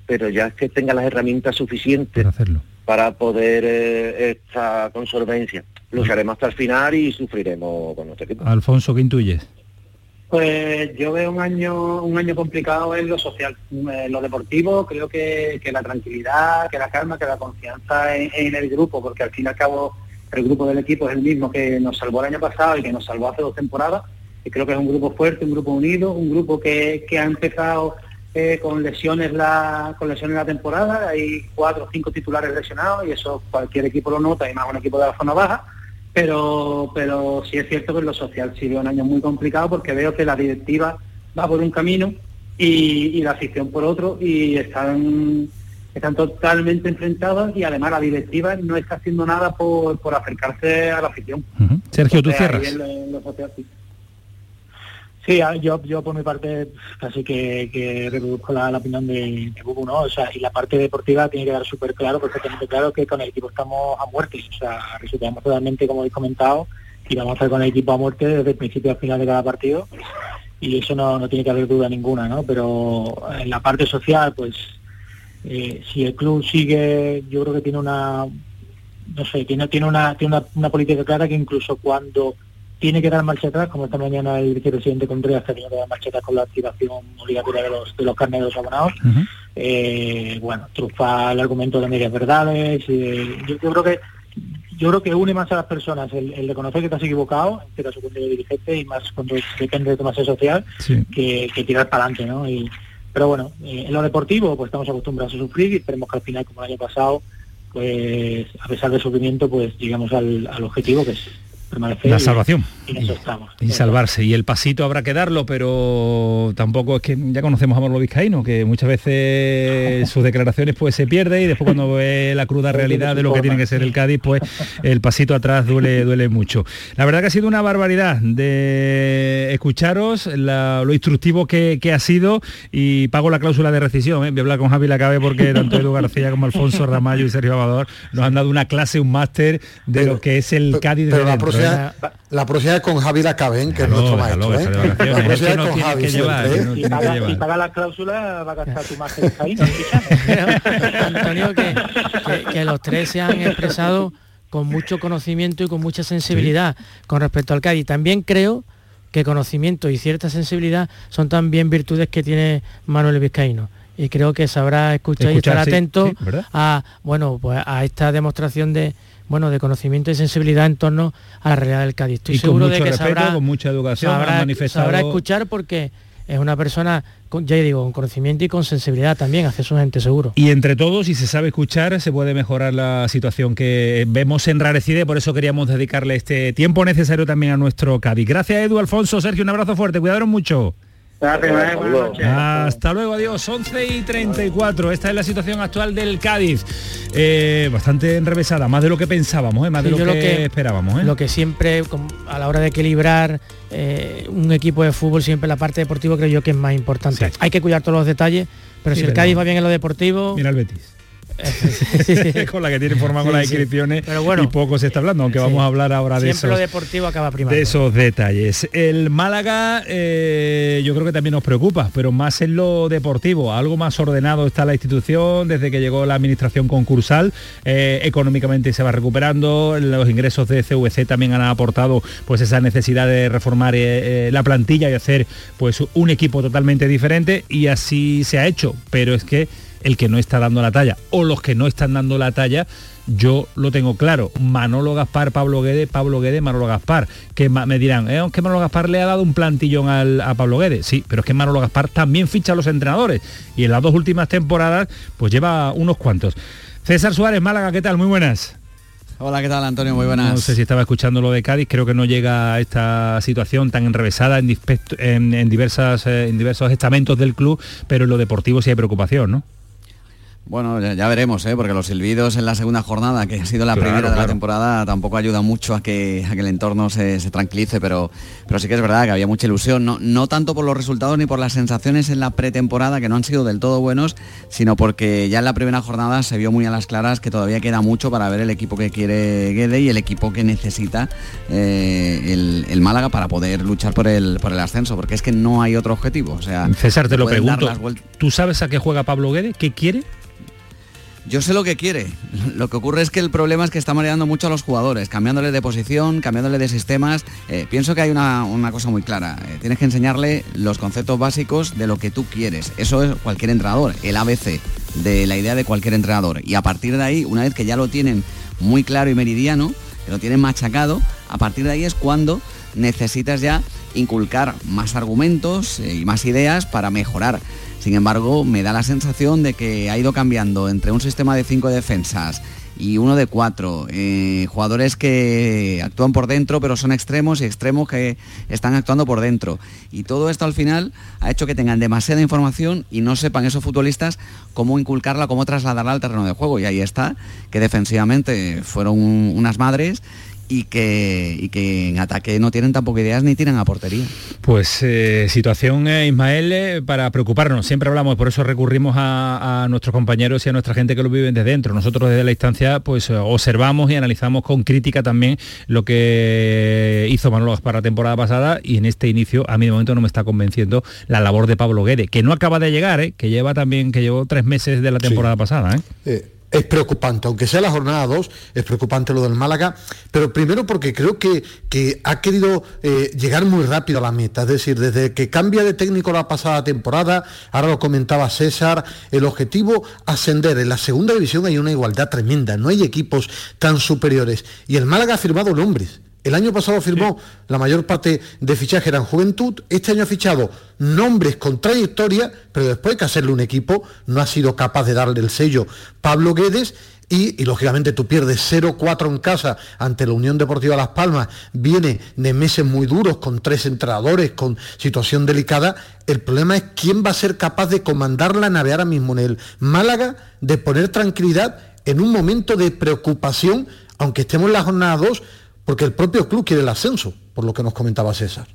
pero ya es que tenga las herramientas suficientes para, para poder eh, esta con solvencia. Lucharemos hasta el final y sufriremos con nuestro equipo. Alfonso, ¿qué intuyes? Pues yo veo un año un año complicado en lo social, en lo deportivo, creo que, que la tranquilidad, que la calma, que la confianza en, en el grupo, porque al fin y al cabo el grupo del equipo es el mismo que nos salvó el año pasado y que nos salvó hace dos temporadas. Y creo que es un grupo fuerte, un grupo unido, un grupo que, que ha empezado eh, con lesiones la con lesiones la temporada. Hay cuatro o cinco titulares lesionados y eso cualquier equipo lo nota y más un equipo de la zona baja. Pero, pero sí es cierto que en lo social sí un año muy complicado porque veo que la directiva va por un camino y, y la afición por otro y están están totalmente enfrentadas y además la directiva no está haciendo nada por, por acercarse a la afición. Uh -huh. Sergio, ¿tú cierras? En, en sí. Sí, yo, yo por mi parte casi que, que reproduzco la, la, opinión de, de Bubu, ¿no? O sea, y la parte deportiva tiene que dar súper claro, perfectamente claro que con el equipo estamos a muerte. O sea, resultamos totalmente, como habéis comentado, y vamos a hacer con el equipo a muerte desde el principio al final de cada partido. Y eso no, no tiene que haber duda ninguna, ¿no? Pero en la parte social, pues eh, si el club sigue, yo creo que tiene una, no sé, tiene, tiene, una, tiene una, una, política clara que incluso cuando tiene que dar marcha atrás, como esta mañana el vicepresidente Contreras tiene que dar marcha atrás con la activación obligatoria de los, de los carnes de los abonados, uh -huh. eh, bueno, trufa el argumento de medias verdades, eh, yo, yo, creo que yo creo que une más a las personas el, el reconocer que estás equivocado, en este caso de dirigente, y más cuando depende de tu masa social, sí. que, que, tirar para adelante, ¿no? Y, pero bueno, eh, en lo deportivo pues estamos acostumbrados a sufrir y esperemos que al final, como el año pasado, pues a pesar del sufrimiento, pues llegamos al, al objetivo que es la salvación. Y, salvarse. Y el pasito habrá que darlo, pero tampoco es que ya conocemos a Manolo Vizcaíno, que muchas veces [LAUGHS] sus declaraciones pues se pierde y después cuando ve la cruda realidad de lo que tiene que ser el Cádiz, pues el pasito atrás duele, duele mucho. La verdad que ha sido una barbaridad de escucharos, lo instructivo que, ha sido y pago la cláusula de rescisión. ¿eh? Voy a hablar con Javi Lacabe porque tanto Edu García como Alfonso Ramallo y Sergio Amador nos han dado una clase, un máster de lo que es el Cádiz de dentro. ¿Eh? la próxima es con Javi Lacaben, que es nuestro maestro. ¿eh? La próxima es con Javi. y, paga, la cláusula, va a gastar tu más [LAUGHS] ahí. Antonio, que, que, los tres se han expresado con mucho conocimiento y con mucha sensibilidad con respecto al Cádiz. También creo que conocimiento y cierta sensibilidad son también virtudes que tiene Manuel Vizcaíno y creo que sabrá escuchar, y estar atento a bueno pues a esta demostración de, bueno, de conocimiento y sensibilidad en torno a la realidad del Cádiz. Estoy seguro de que sabrá, con mucha educación, sabrá, escuchar porque es una persona, ya digo, con conocimiento y con sensibilidad también, hace su gente seguro. Y entre todos, si se sabe escuchar, se puede mejorar la situación que vemos enrarecida y por eso queríamos dedicarle este tiempo necesario también a nuestro Cádiz. Gracias Edu, Alfonso, Sergio, un abrazo fuerte, cuidaron mucho. Hasta luego, adiós. 11 y 34. Esta es la situación actual del Cádiz. Eh, bastante enrevesada, más de lo que pensábamos, ¿eh? más de lo que, esperábamos. ¿eh? Lo que siempre, a la hora de equilibrar un equipo de fútbol, siempre la parte deportiva creo yo que es más importante. Hay que cuidar todos los detalles, pero si el Cádiz va bien en lo deportivo... Mira el Betis. [LAUGHS] con la que tiene forma con las inscripciones y poco se está hablando, aunque vamos a hablar ahora de esos, deportivo acaba de esos detalles. El Málaga eh, yo creo que también nos preocupa, pero más en lo deportivo, algo más ordenado está la institución desde que llegó la administración concursal, eh, económicamente se va recuperando, los ingresos de CVC también han aportado pues esa necesidad de reformar eh, la plantilla y hacer pues un equipo totalmente diferente y así se ha hecho, pero es que el que no está dando la talla o los que no están dando la talla yo lo tengo claro. Manolo Gaspar, Pablo Guede, Pablo Guede, Manolo Gaspar. Que me dirán, ¿eh? que Manolo Gaspar le ha dado un plantillón a Pablo Guede. Sí, pero es que Manolo Gaspar también ficha a los entrenadores. Y en las dos últimas temporadas, pues lleva unos cuantos. César Suárez, Málaga, ¿qué tal? Muy buenas. Hola, ¿qué tal Antonio? Muy buenas. No sé si estaba escuchando lo de Cádiz, creo que no llega a esta situación tan enrevesada en, diversas, eh, en diversos estamentos del club, pero en lo deportivo sí hay preocupación, ¿no? Bueno, ya, veremos, ¿eh? porque los silbidos en la segunda jornada, que ha sido la primera de la temporada, tampoco ayuda mucho a que, a que el entorno se, tranquilice, pero, pero sí que es verdad que había mucha ilusión, no, no tanto por los resultados ni por las sensaciones en la pretemporada, que no han sido del todo buenos, sino porque ya en la primera jornada se vio muy a las claras que todavía queda mucho para ver el equipo que quiere Guede y el equipo que necesita eh, el, Málaga para poder luchar por el, por el ascenso, porque es que no hay otro objetivo. O sea, César, te lo pregunto, ¿tú sabes a qué juega Pablo Guede? ¿Qué quiere? Yo sé lo que quiere. Lo que ocurre es que el problema es que está mareando mucho a los jugadores, cambiándole de posición, cambiándole de sistemas. Eh, pienso que hay una, cosa muy clara. Eh, tienes que enseñarle los conceptos básicos de lo que tú quieres. Eso es cualquier entrenador, el ABC de la idea de cualquier entrenador. Y a partir de ahí, una vez que ya lo tienen muy claro y meridiano, que lo tienen machacado, a partir de ahí es cuando necesitas ya inculcar más argumentos eh, y más ideas para mejorar sin embargo, me da la sensación de que ha ido cambiando entre un sistema de cinco defensas y uno de cuatro. Eh, jugadores que actúan por dentro, pero son extremos y extremos que están actuando por dentro. Y todo esto al final ha hecho que tengan demasiada información y no sepan esos futbolistas cómo inculcarla, cómo trasladarla al terreno de juego. Y ahí está, que defensivamente fueron unas madres y que, que en ataque no tienen tampoco ideas ni tiran a portería. Pues eh, situación, eh, Ismael, eh, para preocuparnos. Siempre hablamos, por eso recurrimos a, nuestros compañeros y a nuestra gente que lo viven desde dentro. Nosotros desde la instancia pues observamos y analizamos con crítica también lo que hizo Manolo para la temporada pasada y en este inicio a mí de momento no me está convenciendo la labor de Pablo Guede, que no acaba de llegar, que lleva también, que llevó tres meses de la temporada pasada es preocupante, aunque sea la jornada 2, es preocupante lo del Málaga, pero primero porque creo que, que ha querido eh, llegar muy rápido a la meta, es decir, desde que cambia de técnico la pasada temporada, ahora lo comentaba César, el objetivo ascender, en la segunda división hay una igualdad tremenda, no hay equipos tan superiores, y el Málaga ha firmado nombres, el año pasado firmó la mayor parte de fichajes eran juventud, este año ha fichado nombres con trayectoria, pero después de que hacerle un equipo. No ha sido capaz de darle el sello Pablo Guedes. Y, lógicamente tú pierdes 0-4 en casa ante la Unión Deportiva Las Palmas, viene de meses muy duros con tres entrenadores, con situación delicada, el problema es quién va a ser capaz de comandar la nave ahora mismo en el Málaga, de poner tranquilidad en un momento de preocupación, aunque estemos en la jornada 2, porque el propio club quiere el ascenso, por lo que nos comentaba César.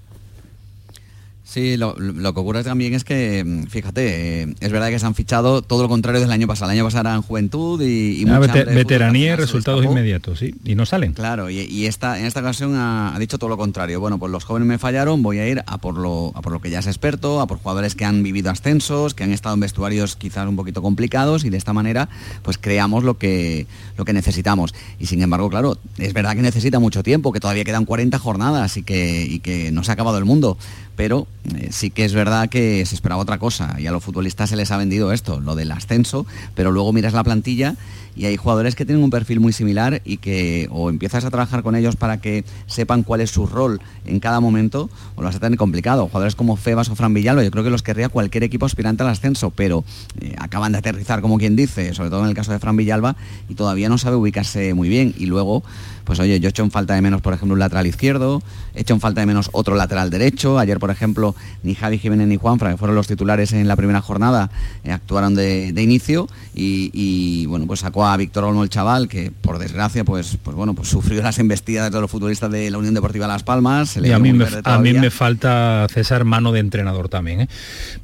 Sí, lo, que ocurre también es que, mm, fíjate, eh, es verdad que se han fichado todo lo contrario del año pasado. El año pasado eran juventud y, y veteranía y resultados inmediatos, sí, y no salen. Claro, y, esta, en esta ocasión ha, dicho todo lo contrario. Bueno, pues los jóvenes me fallaron, voy a ir a por, lo, a por lo que ya es experto, a por jugadores que han vivido ascensos, que han estado en vestuarios quizás un poquito complicados y de esta manera pues creamos lo que, lo que necesitamos. Y sin embargo, claro, es verdad que necesita mucho tiempo, que todavía quedan 40 jornadas y que, y que no se ha acabado el mundo pero eh, sí que es verdad que se esperaba otra cosa y a los futbolistas se les ha vendido esto, lo del ascenso, pero luego miras la plantilla y hay jugadores que tienen un perfil muy similar y que o empiezas a trabajar con ellos para que sepan cuál es su rol en cada momento o lo vas a tener complicado. Jugadores como Febas o Fran Villalba, yo creo que los querría cualquier equipo aspirante al ascenso, pero eh, acaban de aterrizar como quien dice, sobre todo en el caso de Fran Villalba, y todavía no sabe ubicarse muy bien. Y luego pues oye, yo he hecho en falta de menos, por ejemplo, un lateral izquierdo, he hecho en falta de menos otro lateral derecho. Ayer, por ejemplo, ni Javi Jiménez ni Juanfra, que fueron los titulares en la primera jornada, eh, actuaron de, inicio y, bueno, pues sacó a Víctor Olmo el chaval, que por desgracia, pues, pues bueno, pues sufrió las embestidas de los futbolistas de la Unión Deportiva Las Palmas. y a mí, me, a mí me falta, César, mano de entrenador también. ¿eh?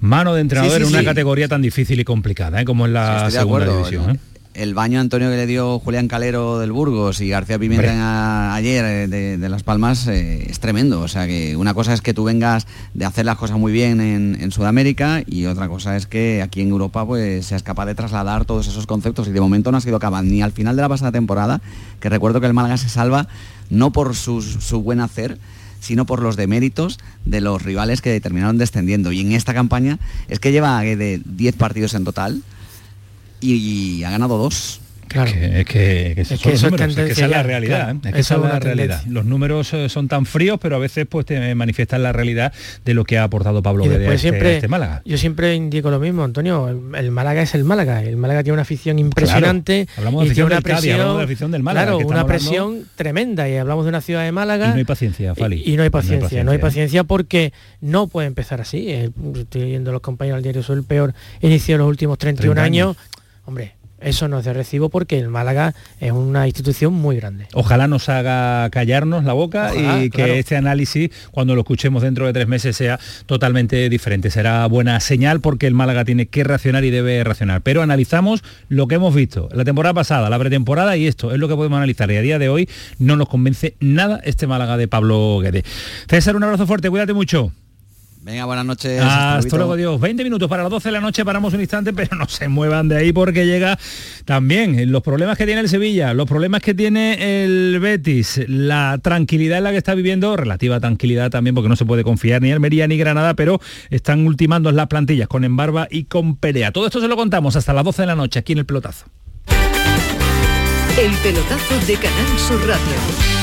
Mano de entrenador en una categoría tan difícil y complicada ¿eh? como en la segunda división el baño Antonio que le dio Julián Calero del Burgos y García Pimienta ayer eh, de, Las Palmas eh, es tremendo. O sea que una cosa es que tú vengas de hacer las cosas muy bien en, Sudamérica y otra cosa es que aquí en Europa pues seas capaz de trasladar todos esos conceptos y de momento no ha sido capaz ni al final de la pasada temporada, que recuerdo que el Málaga se salva no por su, buen hacer, sino por los deméritos de los rivales que terminaron descendiendo. Y en esta campaña es que lleva eh, de 10 partidos en total, y ha ganado dos. Claro. es que, es que esa es la realidad. ¿eh? es la realidad. Los números eh, son tan fríos, pero a veces pues te manifiestan la realidad de lo que ha aportado Pablo Guede a, este, siempre, este Málaga. Yo siempre indico lo mismo, Antonio. El, Málaga es el Málaga. El Málaga tiene una afición impresionante. Hablamos de afición, una presión, hablamos de afición del Málaga. Claro, una presión tremenda. Y hablamos de una ciudad de Málaga. Y no hay paciencia, Fali. Y, no, hay paciencia, no hay paciencia, porque no puede empezar así. Eh, estoy viendo los compañeros del diario, soy el peor inicio de los últimos 31 años. Hombre, eso no es de recibo porque el Málaga es una institución muy grande. Ojalá nos haga callarnos la boca y que este análisis, cuando lo escuchemos dentro de tres meses, sea totalmente diferente. Será buena señal porque el Málaga tiene que reaccionar y debe reaccionar. Pero analizamos lo que hemos visto la temporada pasada, la pretemporada y esto es lo que podemos analizar. Y a día de hoy no nos convence nada este Málaga de Pablo Guede. César, un abrazo fuerte, cuídate mucho. Venga, buenas noches. Hasta luego, Dios. 20 minutos para las 12 de la noche, paramos un instante, [LAUGHS] pero no se muevan de ahí porque llega también los problemas que tiene el Sevilla, los problemas que tiene el Betis, la tranquilidad en la que está viviendo, relativa tranquilidad también porque no se puede confiar ni Almería ni Granada, pero están ultimando las plantillas con Embarba y con Perea. Todo esto se lo contamos hasta las 12 de la noche aquí en el pelotazo. El pelotazo de Canal Sur Radio.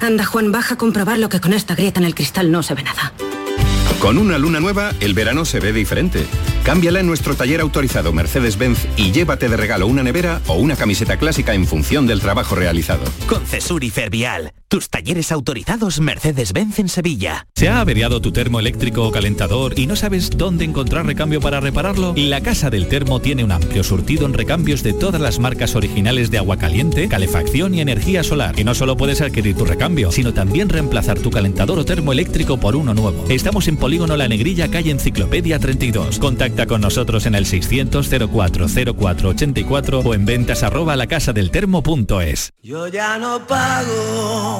Anda, Juan, baja a comprobar lo que con esta grieta en el cristal no se ve nada. Con una luna nueva, el verano se ve diferente. Cámbiala en nuestro taller autorizado Mercedes-Benz y llévate de regalo una nevera o una camiseta clásica en función del trabajo realizado. Con Cesur y Fervial, tus talleres autorizados Mercedes-Benz en Sevilla. ¿Se ha averiado tu termo eléctrico o calentador y no sabes dónde encontrar recambio para repararlo? La Casa del Termo tiene un amplio surtido en recambios de todas las marcas originales de agua caliente, calefacción y energía solar. Y no solo puedes adquirir tu recambio, sino también reemplazar tu calentador o termo eléctrico por uno nuevo. Estamos en Polígono La Negrilla, calle Enciclopedia 32. Contacta con nosotros en el 600 04 84 o en ventas arroba lacasadeltermo.es. Yo ya no pago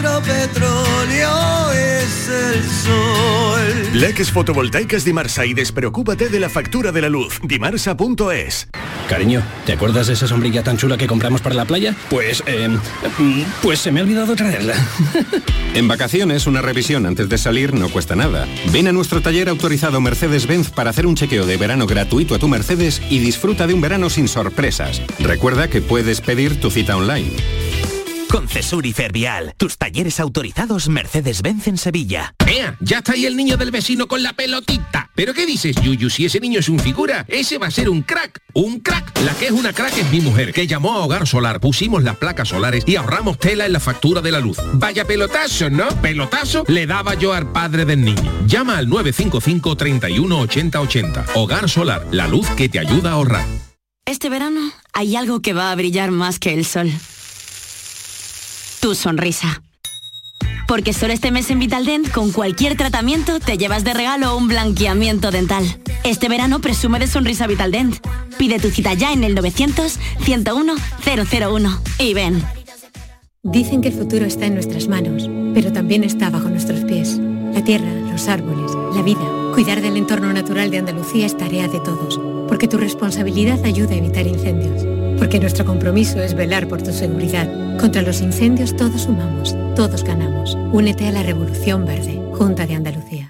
nuestro petróleo es el sol. Leques fotovoltaicas Dimarsa y despreocúpate de la factura de la luz. Dimarsa.es. Cariño, ¿te acuerdas de esa sombrilla tan chula que compramos para la playa? Pues, eh, pues se me ha olvidado traerla. [LAUGHS] en vacaciones, una revisión antes de salir no cuesta nada. Ven a nuestro taller autorizado Mercedes-Benz para hacer un chequeo de verano gratuito a tu Mercedes y disfruta de un verano sin sorpresas. Recuerda que puedes pedir tu cita online. Con Cesur y Fervial, tus talleres autorizados Mercedes-Benz en Sevilla. ¡Ea! Ya está ahí el niño del vecino con la pelotita. ¿Pero qué dices, Yuyu? Si ese niño es un figura, ese va a ser un crack. ¡Un crack! La que es una crack es mi mujer, que llamó a Hogar Solar, pusimos las placas solares y ahorramos tela en la factura de la luz. Vaya pelotazo, ¿no? Pelotazo le daba yo al padre del niño. Llama al 955 31 80 80. Hogar Solar, la luz que te ayuda a ahorrar. Este verano hay algo que va a brillar más que el sol tu sonrisa. Porque solo este mes en Vitaldent, con cualquier tratamiento, te llevas de regalo un blanqueamiento dental. Este verano presume de sonrisa Vitaldent. Pide tu cita ya en el 900-101-001 y ven. Dicen que el futuro está en nuestras manos, pero también está bajo nuestros pies. La tierra, los árboles, la vida. Cuidar del entorno natural de Andalucía es tarea de todos, porque tu responsabilidad ayuda a evitar incendios porque nuestro compromiso es velar por tu seguridad. Contra los incendios todos sumamos, todos ganamos. Únete a la Revolución Verde, Junta de Andalucía.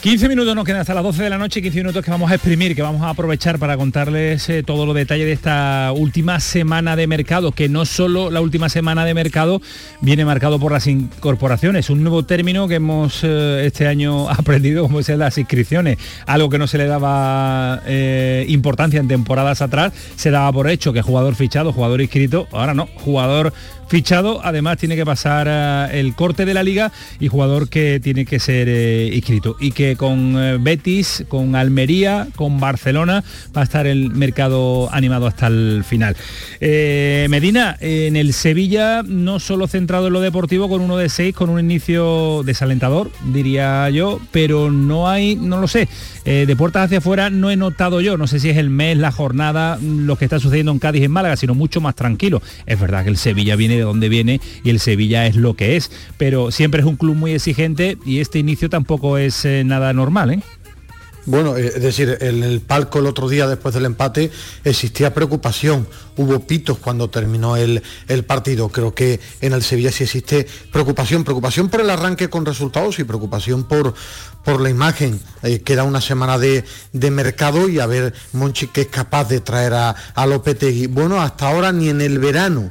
15 minutos nos quedan hasta las 12 de la noche, 15 minutos que vamos a exprimir, que vamos a aprovechar para contarles eh, todos los detalles de esta última semana de mercado, que no solo la última semana de mercado viene marcado por las incorporaciones, un nuevo término que hemos eh, este año [LAUGHS] aprendido como es las inscripciones, algo que no se le daba eh, importancia en temporadas atrás, se daba por hecho que jugador fichado, jugador inscrito, ahora no, jugador fichado, además tiene que pasar eh, el corte de la liga y jugador que tiene que ser inscrito. Y que con eh, Betis, con Almería, con Barcelona va a estar el mercado animado hasta el final. Medina, en el Sevilla no solo centrado en lo deportivo con uno de seis, con un inicio desalentador, diría yo, pero no hay, no lo sé, de puertas hacia afuera no he notado yo, no sé si es el mes, la jornada, lo que está sucediendo en Cádiz y en Málaga, sino mucho más tranquilo. Es verdad que el Sevilla viene de dónde viene y el Sevilla es lo que es. Pero siempre es un club muy exigente y este inicio tampoco es eh, nada normal. ¿eh? Bueno, eh, es decir, en el palco el otro día después del empate existía preocupación, hubo pitos cuando terminó el, partido. Creo que en el Sevilla sí existe preocupación, preocupación por el arranque con resultados y preocupación por, por la imagen. queda una semana de, mercado y a ver Monchi que es capaz de traer a, a Lopetegui. Bueno, hasta ahora ni en el verano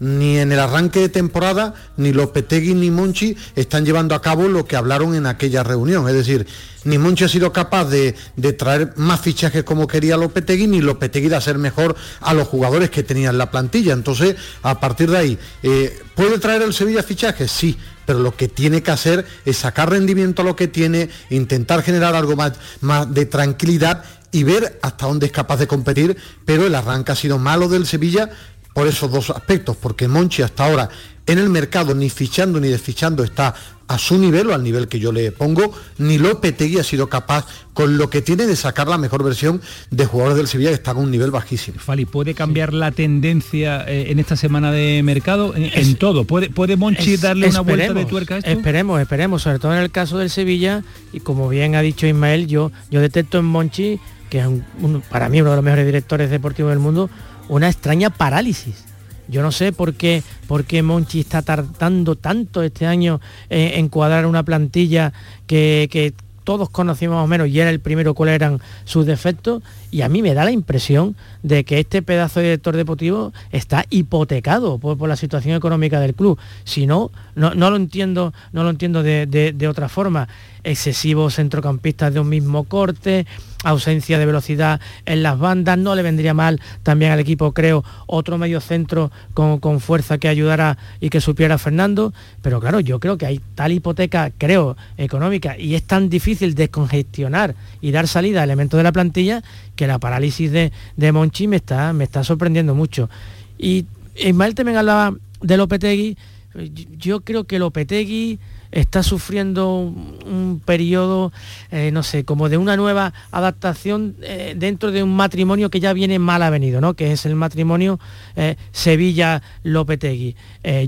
ni en el arranque de temporada, ni Lopetegui ni Monchi están llevando a cabo lo que hablaron en aquella reunión. Es decir, ni Monchi ha sido capaz de, traer más fichajes como quería Lopetegui, ni Lopetegui de hacer mejor a los jugadores que tenía en la plantilla. Entonces, a partir de ahí, eh, ¿puede traer el Sevilla fichajes? Sí, pero lo que tiene que hacer es sacar rendimiento a lo que tiene, intentar generar algo más, más de tranquilidad y ver hasta dónde es capaz de competir, pero el arranque ha sido malo del Sevilla por esos dos aspectos, porque Monchi hasta ahora en el mercado ni fichando ni desfichando está a su nivel o al nivel que yo le pongo, ni Lopetegui ha sido capaz con lo que tiene de sacar la mejor versión de jugadores del Sevilla que están a un nivel bajísimo. Fali, ¿puede cambiar la tendencia eh, en esta semana de mercado en, todo? ¿Puede, ¿Puede Monchi darle una vuelta de tuerca a esto? Esperemos, esperemos, sobre todo en el caso del Sevilla, y como bien ha dicho Ismael, yo, yo detecto en Monchi, que es para mí uno de los mejores directores deportivos del mundo, una extraña parálisis. Yo no sé por qué, por qué Monchi está tardando tanto este año en, cuadrar una plantilla que, todos conocimos más o menos y era el primero cuáles eran sus defectos y a mí me da la impresión de que este pedazo de director deportivo está hipotecado por, la situación económica del club. Si no, no, lo entiendo, no lo entiendo de otra forma excesivos centrocampistas de un mismo corte, ausencia de velocidad en las bandas, no le vendría mal también al equipo, creo, otro medio centro con, con, fuerza que ayudara y que supiera Fernando, pero claro, yo creo que hay tal hipoteca, creo, económica, y es tan difícil descongestionar y dar salida a elementos de la plantilla, que la parálisis de, de Monchi me está, me está sorprendiendo mucho. Y Ismael también hablaba de Lopetegui, yo creo que Lopetegui está sufriendo un, periodo, eh, no sé, como de una nueva adaptación eh, dentro de un matrimonio que ya viene mal avenido, ¿no? que es el matrimonio eh, Sevilla-Lopetegui.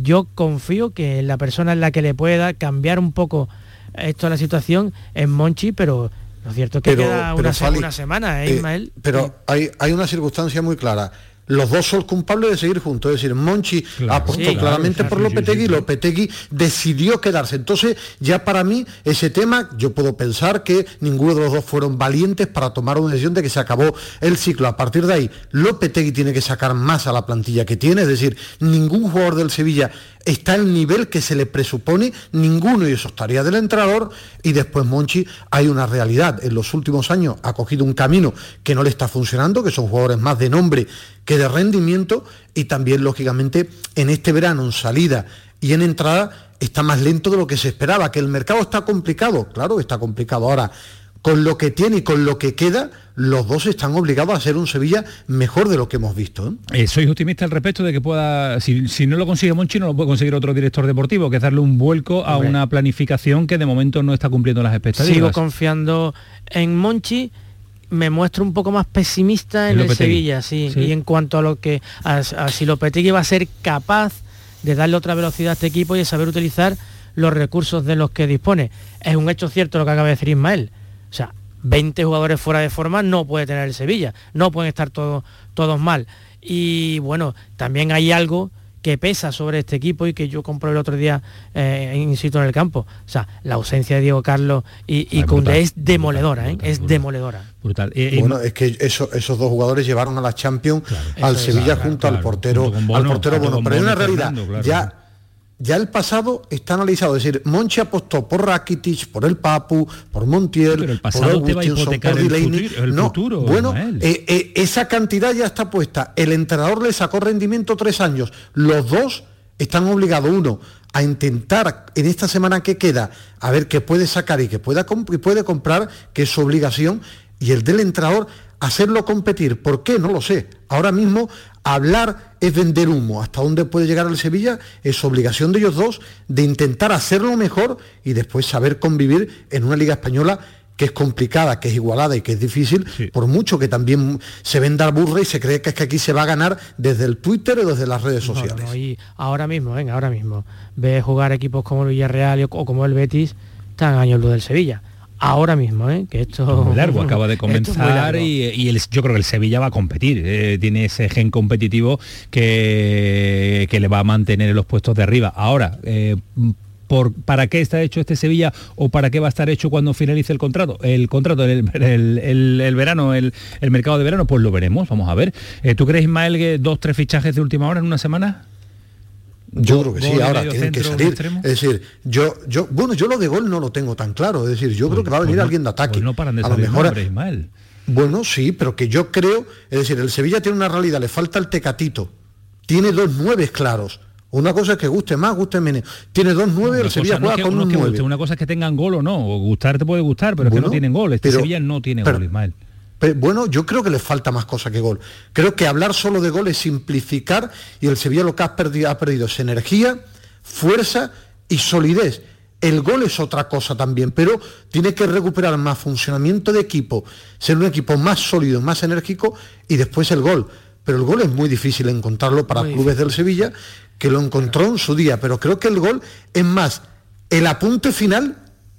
yo confío que la persona en la que le pueda cambiar un poco esto la situación es Monchi, pero lo cierto es que queda una, semana, ¿eh, Ismael? pero hay, hay una circunstancia muy clara los dos son culpables de seguir juntos. Es decir, Monchi apostó claramente por Lopetegui y Lopetegui decidió quedarse. Entonces, ya para mí, ese tema, yo puedo pensar que ninguno de los dos fueron valientes para tomar una decisión de que se acabó el ciclo. A partir de ahí, Lopetegui tiene que sacar más a la plantilla que tiene. Es decir, ningún jugador del Sevilla está al nivel que se le presupone, ninguno y eso estaría del entrenador y después Monchi hay una realidad, en los últimos años ha cogido un camino que no le está funcionando, que son jugadores más de nombre que de rendimiento y también lógicamente en este verano en salida y en entrada está más lento de lo que se esperaba, que el mercado está complicado, claro, está complicado. Ahora con lo que tiene y con lo que queda, los dos están obligados a hacer un Sevilla mejor de lo que hemos visto. ¿eh? Eh, ¿Sois optimista al respecto de que pueda, si, no lo consigue Monchi, no lo puede conseguir otro director deportivo, que es darle un vuelco a una planificación que de momento no está cumpliendo las expectativas? Sigo confiando en Monchi me muestro un poco más pesimista en el, Sevilla, sí, Y en cuanto a lo que a, si Lopetegui va a ser capaz de darle otra velocidad a este equipo y de saber utilizar los recursos de los que dispone. Es un hecho cierto lo que acaba de decir Ismael. O sea, 20 jugadores fuera de forma no puede tener el Sevilla, no pueden estar todos, todos mal. Y bueno, también hay algo que pesa sobre este equipo y que yo compré el otro día, eh, insisto, en el campo. O sea, la ausencia de Diego Carlos y, y es demoledora, ¿eh? es demoledora. Brutal. bueno, es que esos dos jugadores llevaron a la Champions al Sevilla junto al portero, al portero bueno, pero hay una realidad. Ya ya el pasado está analizado. Es decir, Monchi apostó por Rakitic, por el Papu, por Montiel, por Augustinson, por Delaney. no, bueno, eh, eh, esa cantidad ya está puesta. El entrenador le sacó rendimiento tres años. Los dos están obligados, uno, a intentar en esta semana que queda, a ver qué puede sacar y que pueda puede comprar, que es su obligación, y el del entrenador hacerlo competir. ¿Por qué? No lo sé. Ahora mismo hablar es vender humo. Hasta dónde puede llegar el Sevilla es obligación de ellos dos de intentar hacerlo mejor y después saber convivir en una liga española que es complicada, que es igualada y que es difícil, por mucho que también se venda burra y se cree que es que aquí se va a ganar desde el Twitter o desde las redes sociales. y ahora mismo, venga, ahora mismo, ve jugar equipos como el Villarreal o como el Betis, están años lo del Sevilla ahora mismo, ¿eh? que esto muy largo, [LAUGHS] acaba de comenzar y, yo creo que el Sevilla va a competir, eh, tiene ese gen competitivo que, que le va a mantener en los puestos de arriba. Ahora, eh, por, ¿para qué está hecho este Sevilla o para qué va a estar hecho cuando finalice el contrato? El contrato, el, el, verano, el, mercado de verano, pues lo veremos, vamos a ver. Eh, ¿Tú crees, Ismael, que dos, tres fichajes de última hora en una semana? Yo creo que sí, ahora tienen que salir. Es decir, yo, yo, bueno, yo lo de gol no lo tengo tan claro. Es decir, yo creo que va a venir alguien de ataque. no paran de a lo mejor. Bueno, sí, pero que yo creo, es decir, el Sevilla tiene una realidad, le falta el tecatito. Tiene dos nueves claros. Una cosa es que guste más, guste menos. Tiene dos nueve, el Sevilla juega con un nueve. Una cosa es que tengan gol o no, o gustar te puede gustar, pero es que no tienen gol. Este Sevilla no tiene gol, Ismael bueno, yo creo que le falta más cosa que gol. Creo que hablar solo de gol es simplificar y el Sevilla lo que ha perdido, ha perdido es energía, fuerza y solidez. El gol es otra cosa también, pero tiene que recuperar más funcionamiento de equipo, ser un equipo más sólido, más enérgico y después el gol. Pero el gol es muy difícil encontrarlo para clubes del Sevilla, que lo encontró en su día, pero creo que el gol es más el apunte final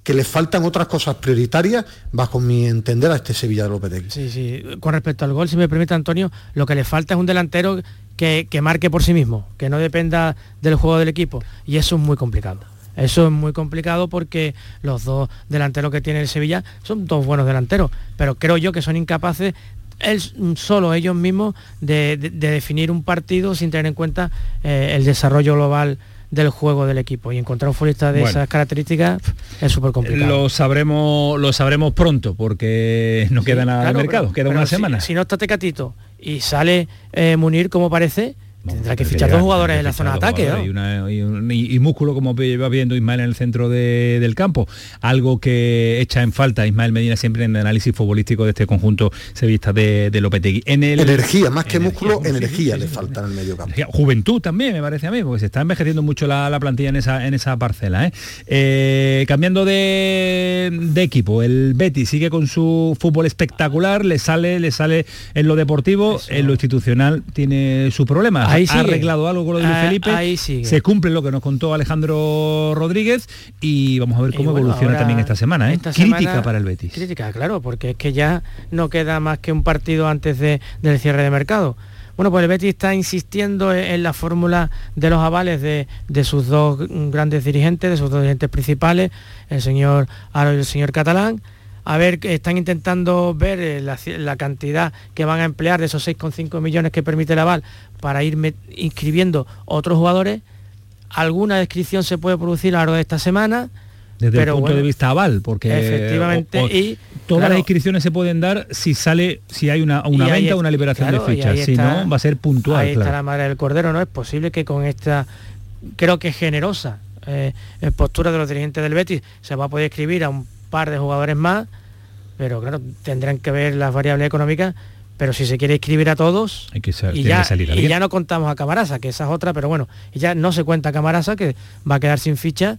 que le faltan otras cosas prioritarias, bajo mi entender, a este Sevilla de Lopetegui. Sí, sí. Con respecto al gol, si me permite, Antonio, lo que le falta es un delantero que, marque por sí mismo, que no dependa del juego del equipo. Y eso es muy complicado. Eso es muy complicado porque los dos delanteros que tiene el Sevilla son dos buenos delanteros, pero creo yo que son incapaces solo ellos mismos de, definir un partido sin tener en cuenta eh, el desarrollo global del juego del equipo y encontrar un futbolista de esas características es súper complicado. Lo sabremos, lo sabremos pronto porque no queda nada de mercado, queda una semana. Si no está Tecatito y sale eh, Munir como parece, Tendrá que fichar dos jugadores en la zona de ataque. Y, músculo como va viendo Ismael en el centro del campo. Algo que echa en falta Ismael Medina siempre en el análisis futbolístico de este conjunto sevista de, de Lopetegui. En el, energía, más que músculo, energía, le falta en el medio campo. Juventud también, me parece a mí, porque se está envejeciendo mucho la, plantilla en esa, en esa parcela. ¿eh? Eh, cambiando de, equipo, el Betty sigue con su fútbol espectacular, le sale, le sale en lo deportivo, en lo institucional tiene su problema ha arreglado algo con lo de Luis ah, Felipe. Se cumple lo que nos contó Alejandro Rodríguez y vamos a ver cómo evoluciona también esta semana. ¿eh? crítica para el Betis. Crítica, claro, porque es que ya no queda más que un partido antes de, del cierre de mercado. Bueno, pues el Betis está insistiendo en la fórmula de los avales de, sus dos grandes dirigentes, de sus dos dirigentes principales, el señor Aro y el señor Catalán a ver, están intentando ver eh, la, cantidad que van a emplear de esos 6,5 millones que permite el aval para ir inscribiendo otros jugadores. Alguna descripción se puede producir a lo largo de esta semana. Desde el punto de vista aval, porque efectivamente y todas las inscripciones se pueden dar si sale, si hay una, una venta o una liberación de fichas. Si no, va a ser puntual. Ahí está la madre del cordero, ¿no? Es posible que con esta, creo que generosa eh, postura de los dirigentes del Betis se va a poder escribir a un par de jugadores más, pero claro, tendrán que ver las variables económicas, pero si se quiere inscribir a todos, Hay que y, ya, y ya no contamos a Camarasa, que esa es otra, pero bueno, ya no se cuenta Camarasa, que va a quedar sin ficha,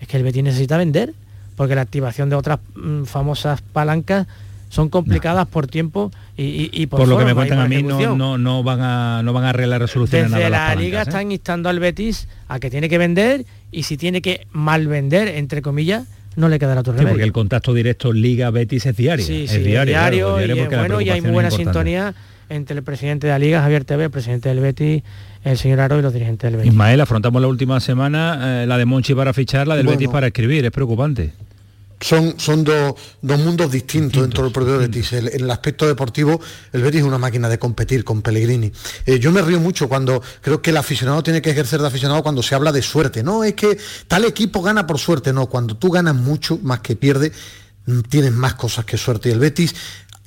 es que el Betis necesita vender, porque la activación de otras mm, famosas palancas son complicadas por tiempo y, por, lo que me cuentan a mí no, no, van a no van a arreglar resoluciones Desde la liga ¿eh? están instando al Betis a que tiene que vender y si tiene que mal vender entre comillas no le quedará otro sí, porque el contacto directo Liga Betis es diario. Sí, es diario, y, bueno, y hay muy buena sintonía entre el presidente de la Liga, Javier TV, el presidente del Betis, el señor Aro y los dirigentes del Betis. Ismael, afrontamos la última semana, eh, la de Monchi para fichar, la del Betis para escribir, es preocupante son, son dos, mundos distintos dentro del propio Betis. en el aspecto deportivo, el Betis es una máquina de competir con Pellegrini. Eh, yo me río mucho cuando creo que el aficionado tiene que ejercer de aficionado cuando se habla de suerte. No, es que tal equipo gana por suerte. No, cuando tú ganas mucho más que pierde, tienes más cosas que suerte. Y el Betis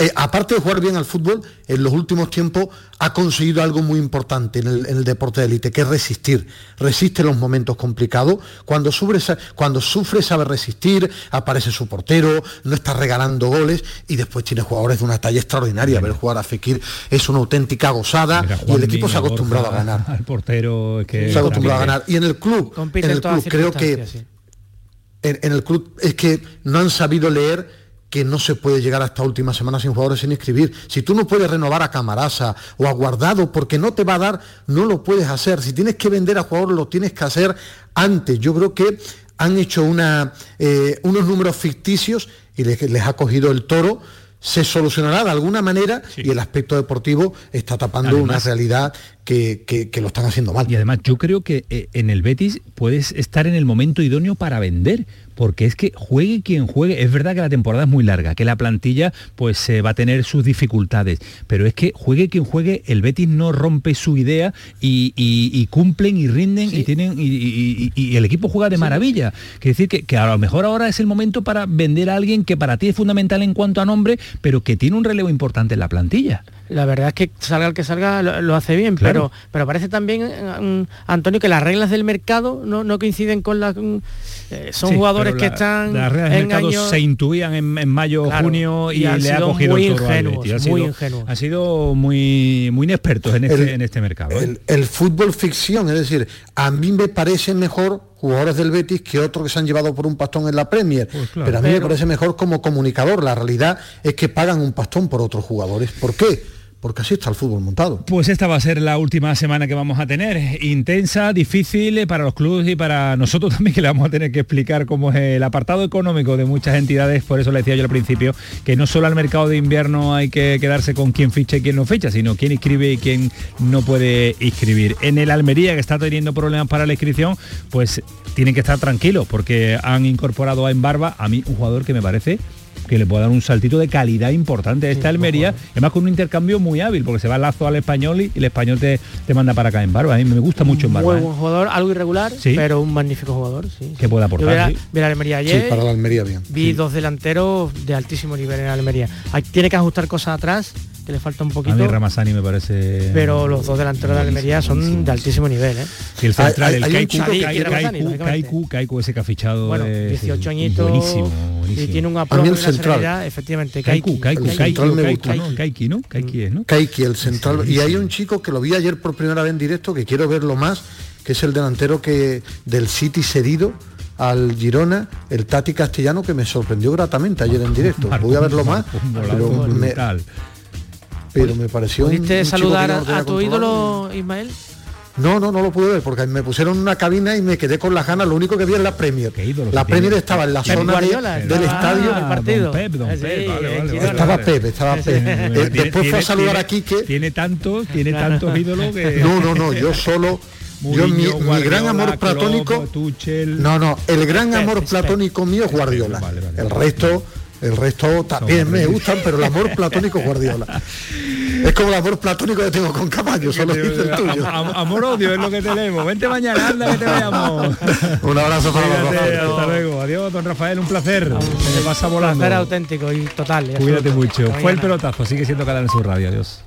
eh, aparte de jugar bien al fútbol, en los últimos tiempos ha conseguido algo muy importante en el, deporte de élite, que es resistir. Resiste los momentos complicados. Cuando sufre, cuando sufre sabe resistir, aparece su portero, no está regalando goles y después tiene jugadores de una talla extraordinaria. Ver jugar a Fekir es una auténtica gozada y el equipo se ha acostumbrado a ganar. Al portero que se ha acostumbrado a ganar. Y en el club, en el club creo que en el club es que no han sabido leer que no se puede llegar a esta última semana sin jugadores sin inscribir. Si tú no puedes renovar a Camarasa o a Guardado porque no te va a dar, no lo puedes hacer. Si tienes que vender a jugadores, lo tienes que hacer antes. Yo creo que han hecho una, eh, unos números ficticios y les, les ha cogido el toro se solucionará de alguna manera y el aspecto deportivo está tapando una realidad que, que, lo están haciendo mal. Y además yo creo que eh, en el Betis puedes estar en el momento idóneo para vender, porque es que juegue quien juegue, es verdad que la temporada es muy larga, que la plantilla pues se va a tener sus dificultades, pero es que juegue quien juegue, el Betis no rompe su idea y, cumplen y rinden y tienen y, el equipo juega de maravilla. Quiere decir que, que, a lo mejor ahora es el momento para vender a alguien que para ti es fundamental en cuanto a nombre, pero que tiene un relevo importante en la plantilla la verdad es que salga el que salga lo, hace bien, pero, pero parece también, mm, Antonio, que las reglas del mercado no, coinciden con las... Mm, eh, son jugadores que están... Las reglas del mercado se intuían en, mayo, junio y, le ha cogido muy el ingenuos, ha muy sido, Ha sido muy, muy inexpertos en este, en este mercado. ¿eh? El, fútbol ficción, es decir, a mí me parece mejor jugadores del Betis que otros que se han llevado por un pastón en la Premier. Pues pero a mí me parece mejor como comunicador. La realidad es que pagan un pastón por otros jugadores. ¿Por qué? Porque así está el fútbol montado. Pues esta va a ser la última semana que vamos a tener, intensa, difícil para los clubes y para nosotros [LAUGHS] también que le vamos a tener que explicar cómo es el apartado económico de muchas entidades, por eso le decía yo al principio que no solo al mercado de invierno hay que quedarse con quién ficha y quién no ficha, sino quién inscribe y quién no puede inscribir. En el Almería que está teniendo problemas para la inscripción, pues tienen que estar tranquilos porque han incorporado a Embarba a mí un jugador que me parece que le puede dar un saltito de calidad importante a esta Almería, además con un intercambio muy hábil, porque se va el lazo al español y, el español te, te manda para acá en barba. A mí me gusta mucho en barba. Muy buen jugador, algo irregular, pero un magnífico jugador. Sí, que puede aportar. vi la Almería ayer. Sí, para la Almería bien. Vi dos delanteros de altísimo nivel en Almería. tiene que ajustar cosas atrás que le falta un poquito. A mí Ramazani me parece. Pero los dos delanteros de Almería son de altísimo nivel, ¿eh? Y el central, el Kaiku, Kaiku, ese que ha fichado. Bueno, 18 añitos. Buenísimo, Y tiene un apoyo el central. efectivamente. Kaiku, Kaiku, Kaiku, Kaiki, ¿no? Kaiki es, ¿no? Kaiki, el central. Y hay un chico que lo vi ayer por primera vez en directo, que quiero verlo más, que es el delantero que del City cedido al Girona, el Tati Castellano, que me sorprendió gratamente ayer en directo. Voy a verlo más, pero me, pero me pareció ¿Pudiste saludar a, tu ídolo, Ismael? No, no, no lo pude ver porque me pusieron una cabina y me quedé con las ganas. Lo único que vi es la Premier. La Premier estaba en la zona del estadio. Partido. estaba Pep, estaba Pep. Eh, después fue a saludar a Quique. Tiene tantos, tiene tantos ídolos que. [LAUGHS] No, no, no, yo [LAUGHS] solo. yo mi, gran amor platónico. no, no, el gran amor platónico mío es Guardiola. el resto el resto también me gustan, pero el amor platónico Guardiola. [LAUGHS] Es como el amor platónico que tengo con Camacho, solo dice el tuyo. amor odio es lo que tenemos. Vente mañana, anda que te veamos. [LAUGHS] un abrazo para los Hasta luego. Adiós, don Rafael, un placer. Se pasa volando. Era auténtico y total. Cuídate mucho. Fue el pelotazo, sigue siendo Canal en su radio. Adiós.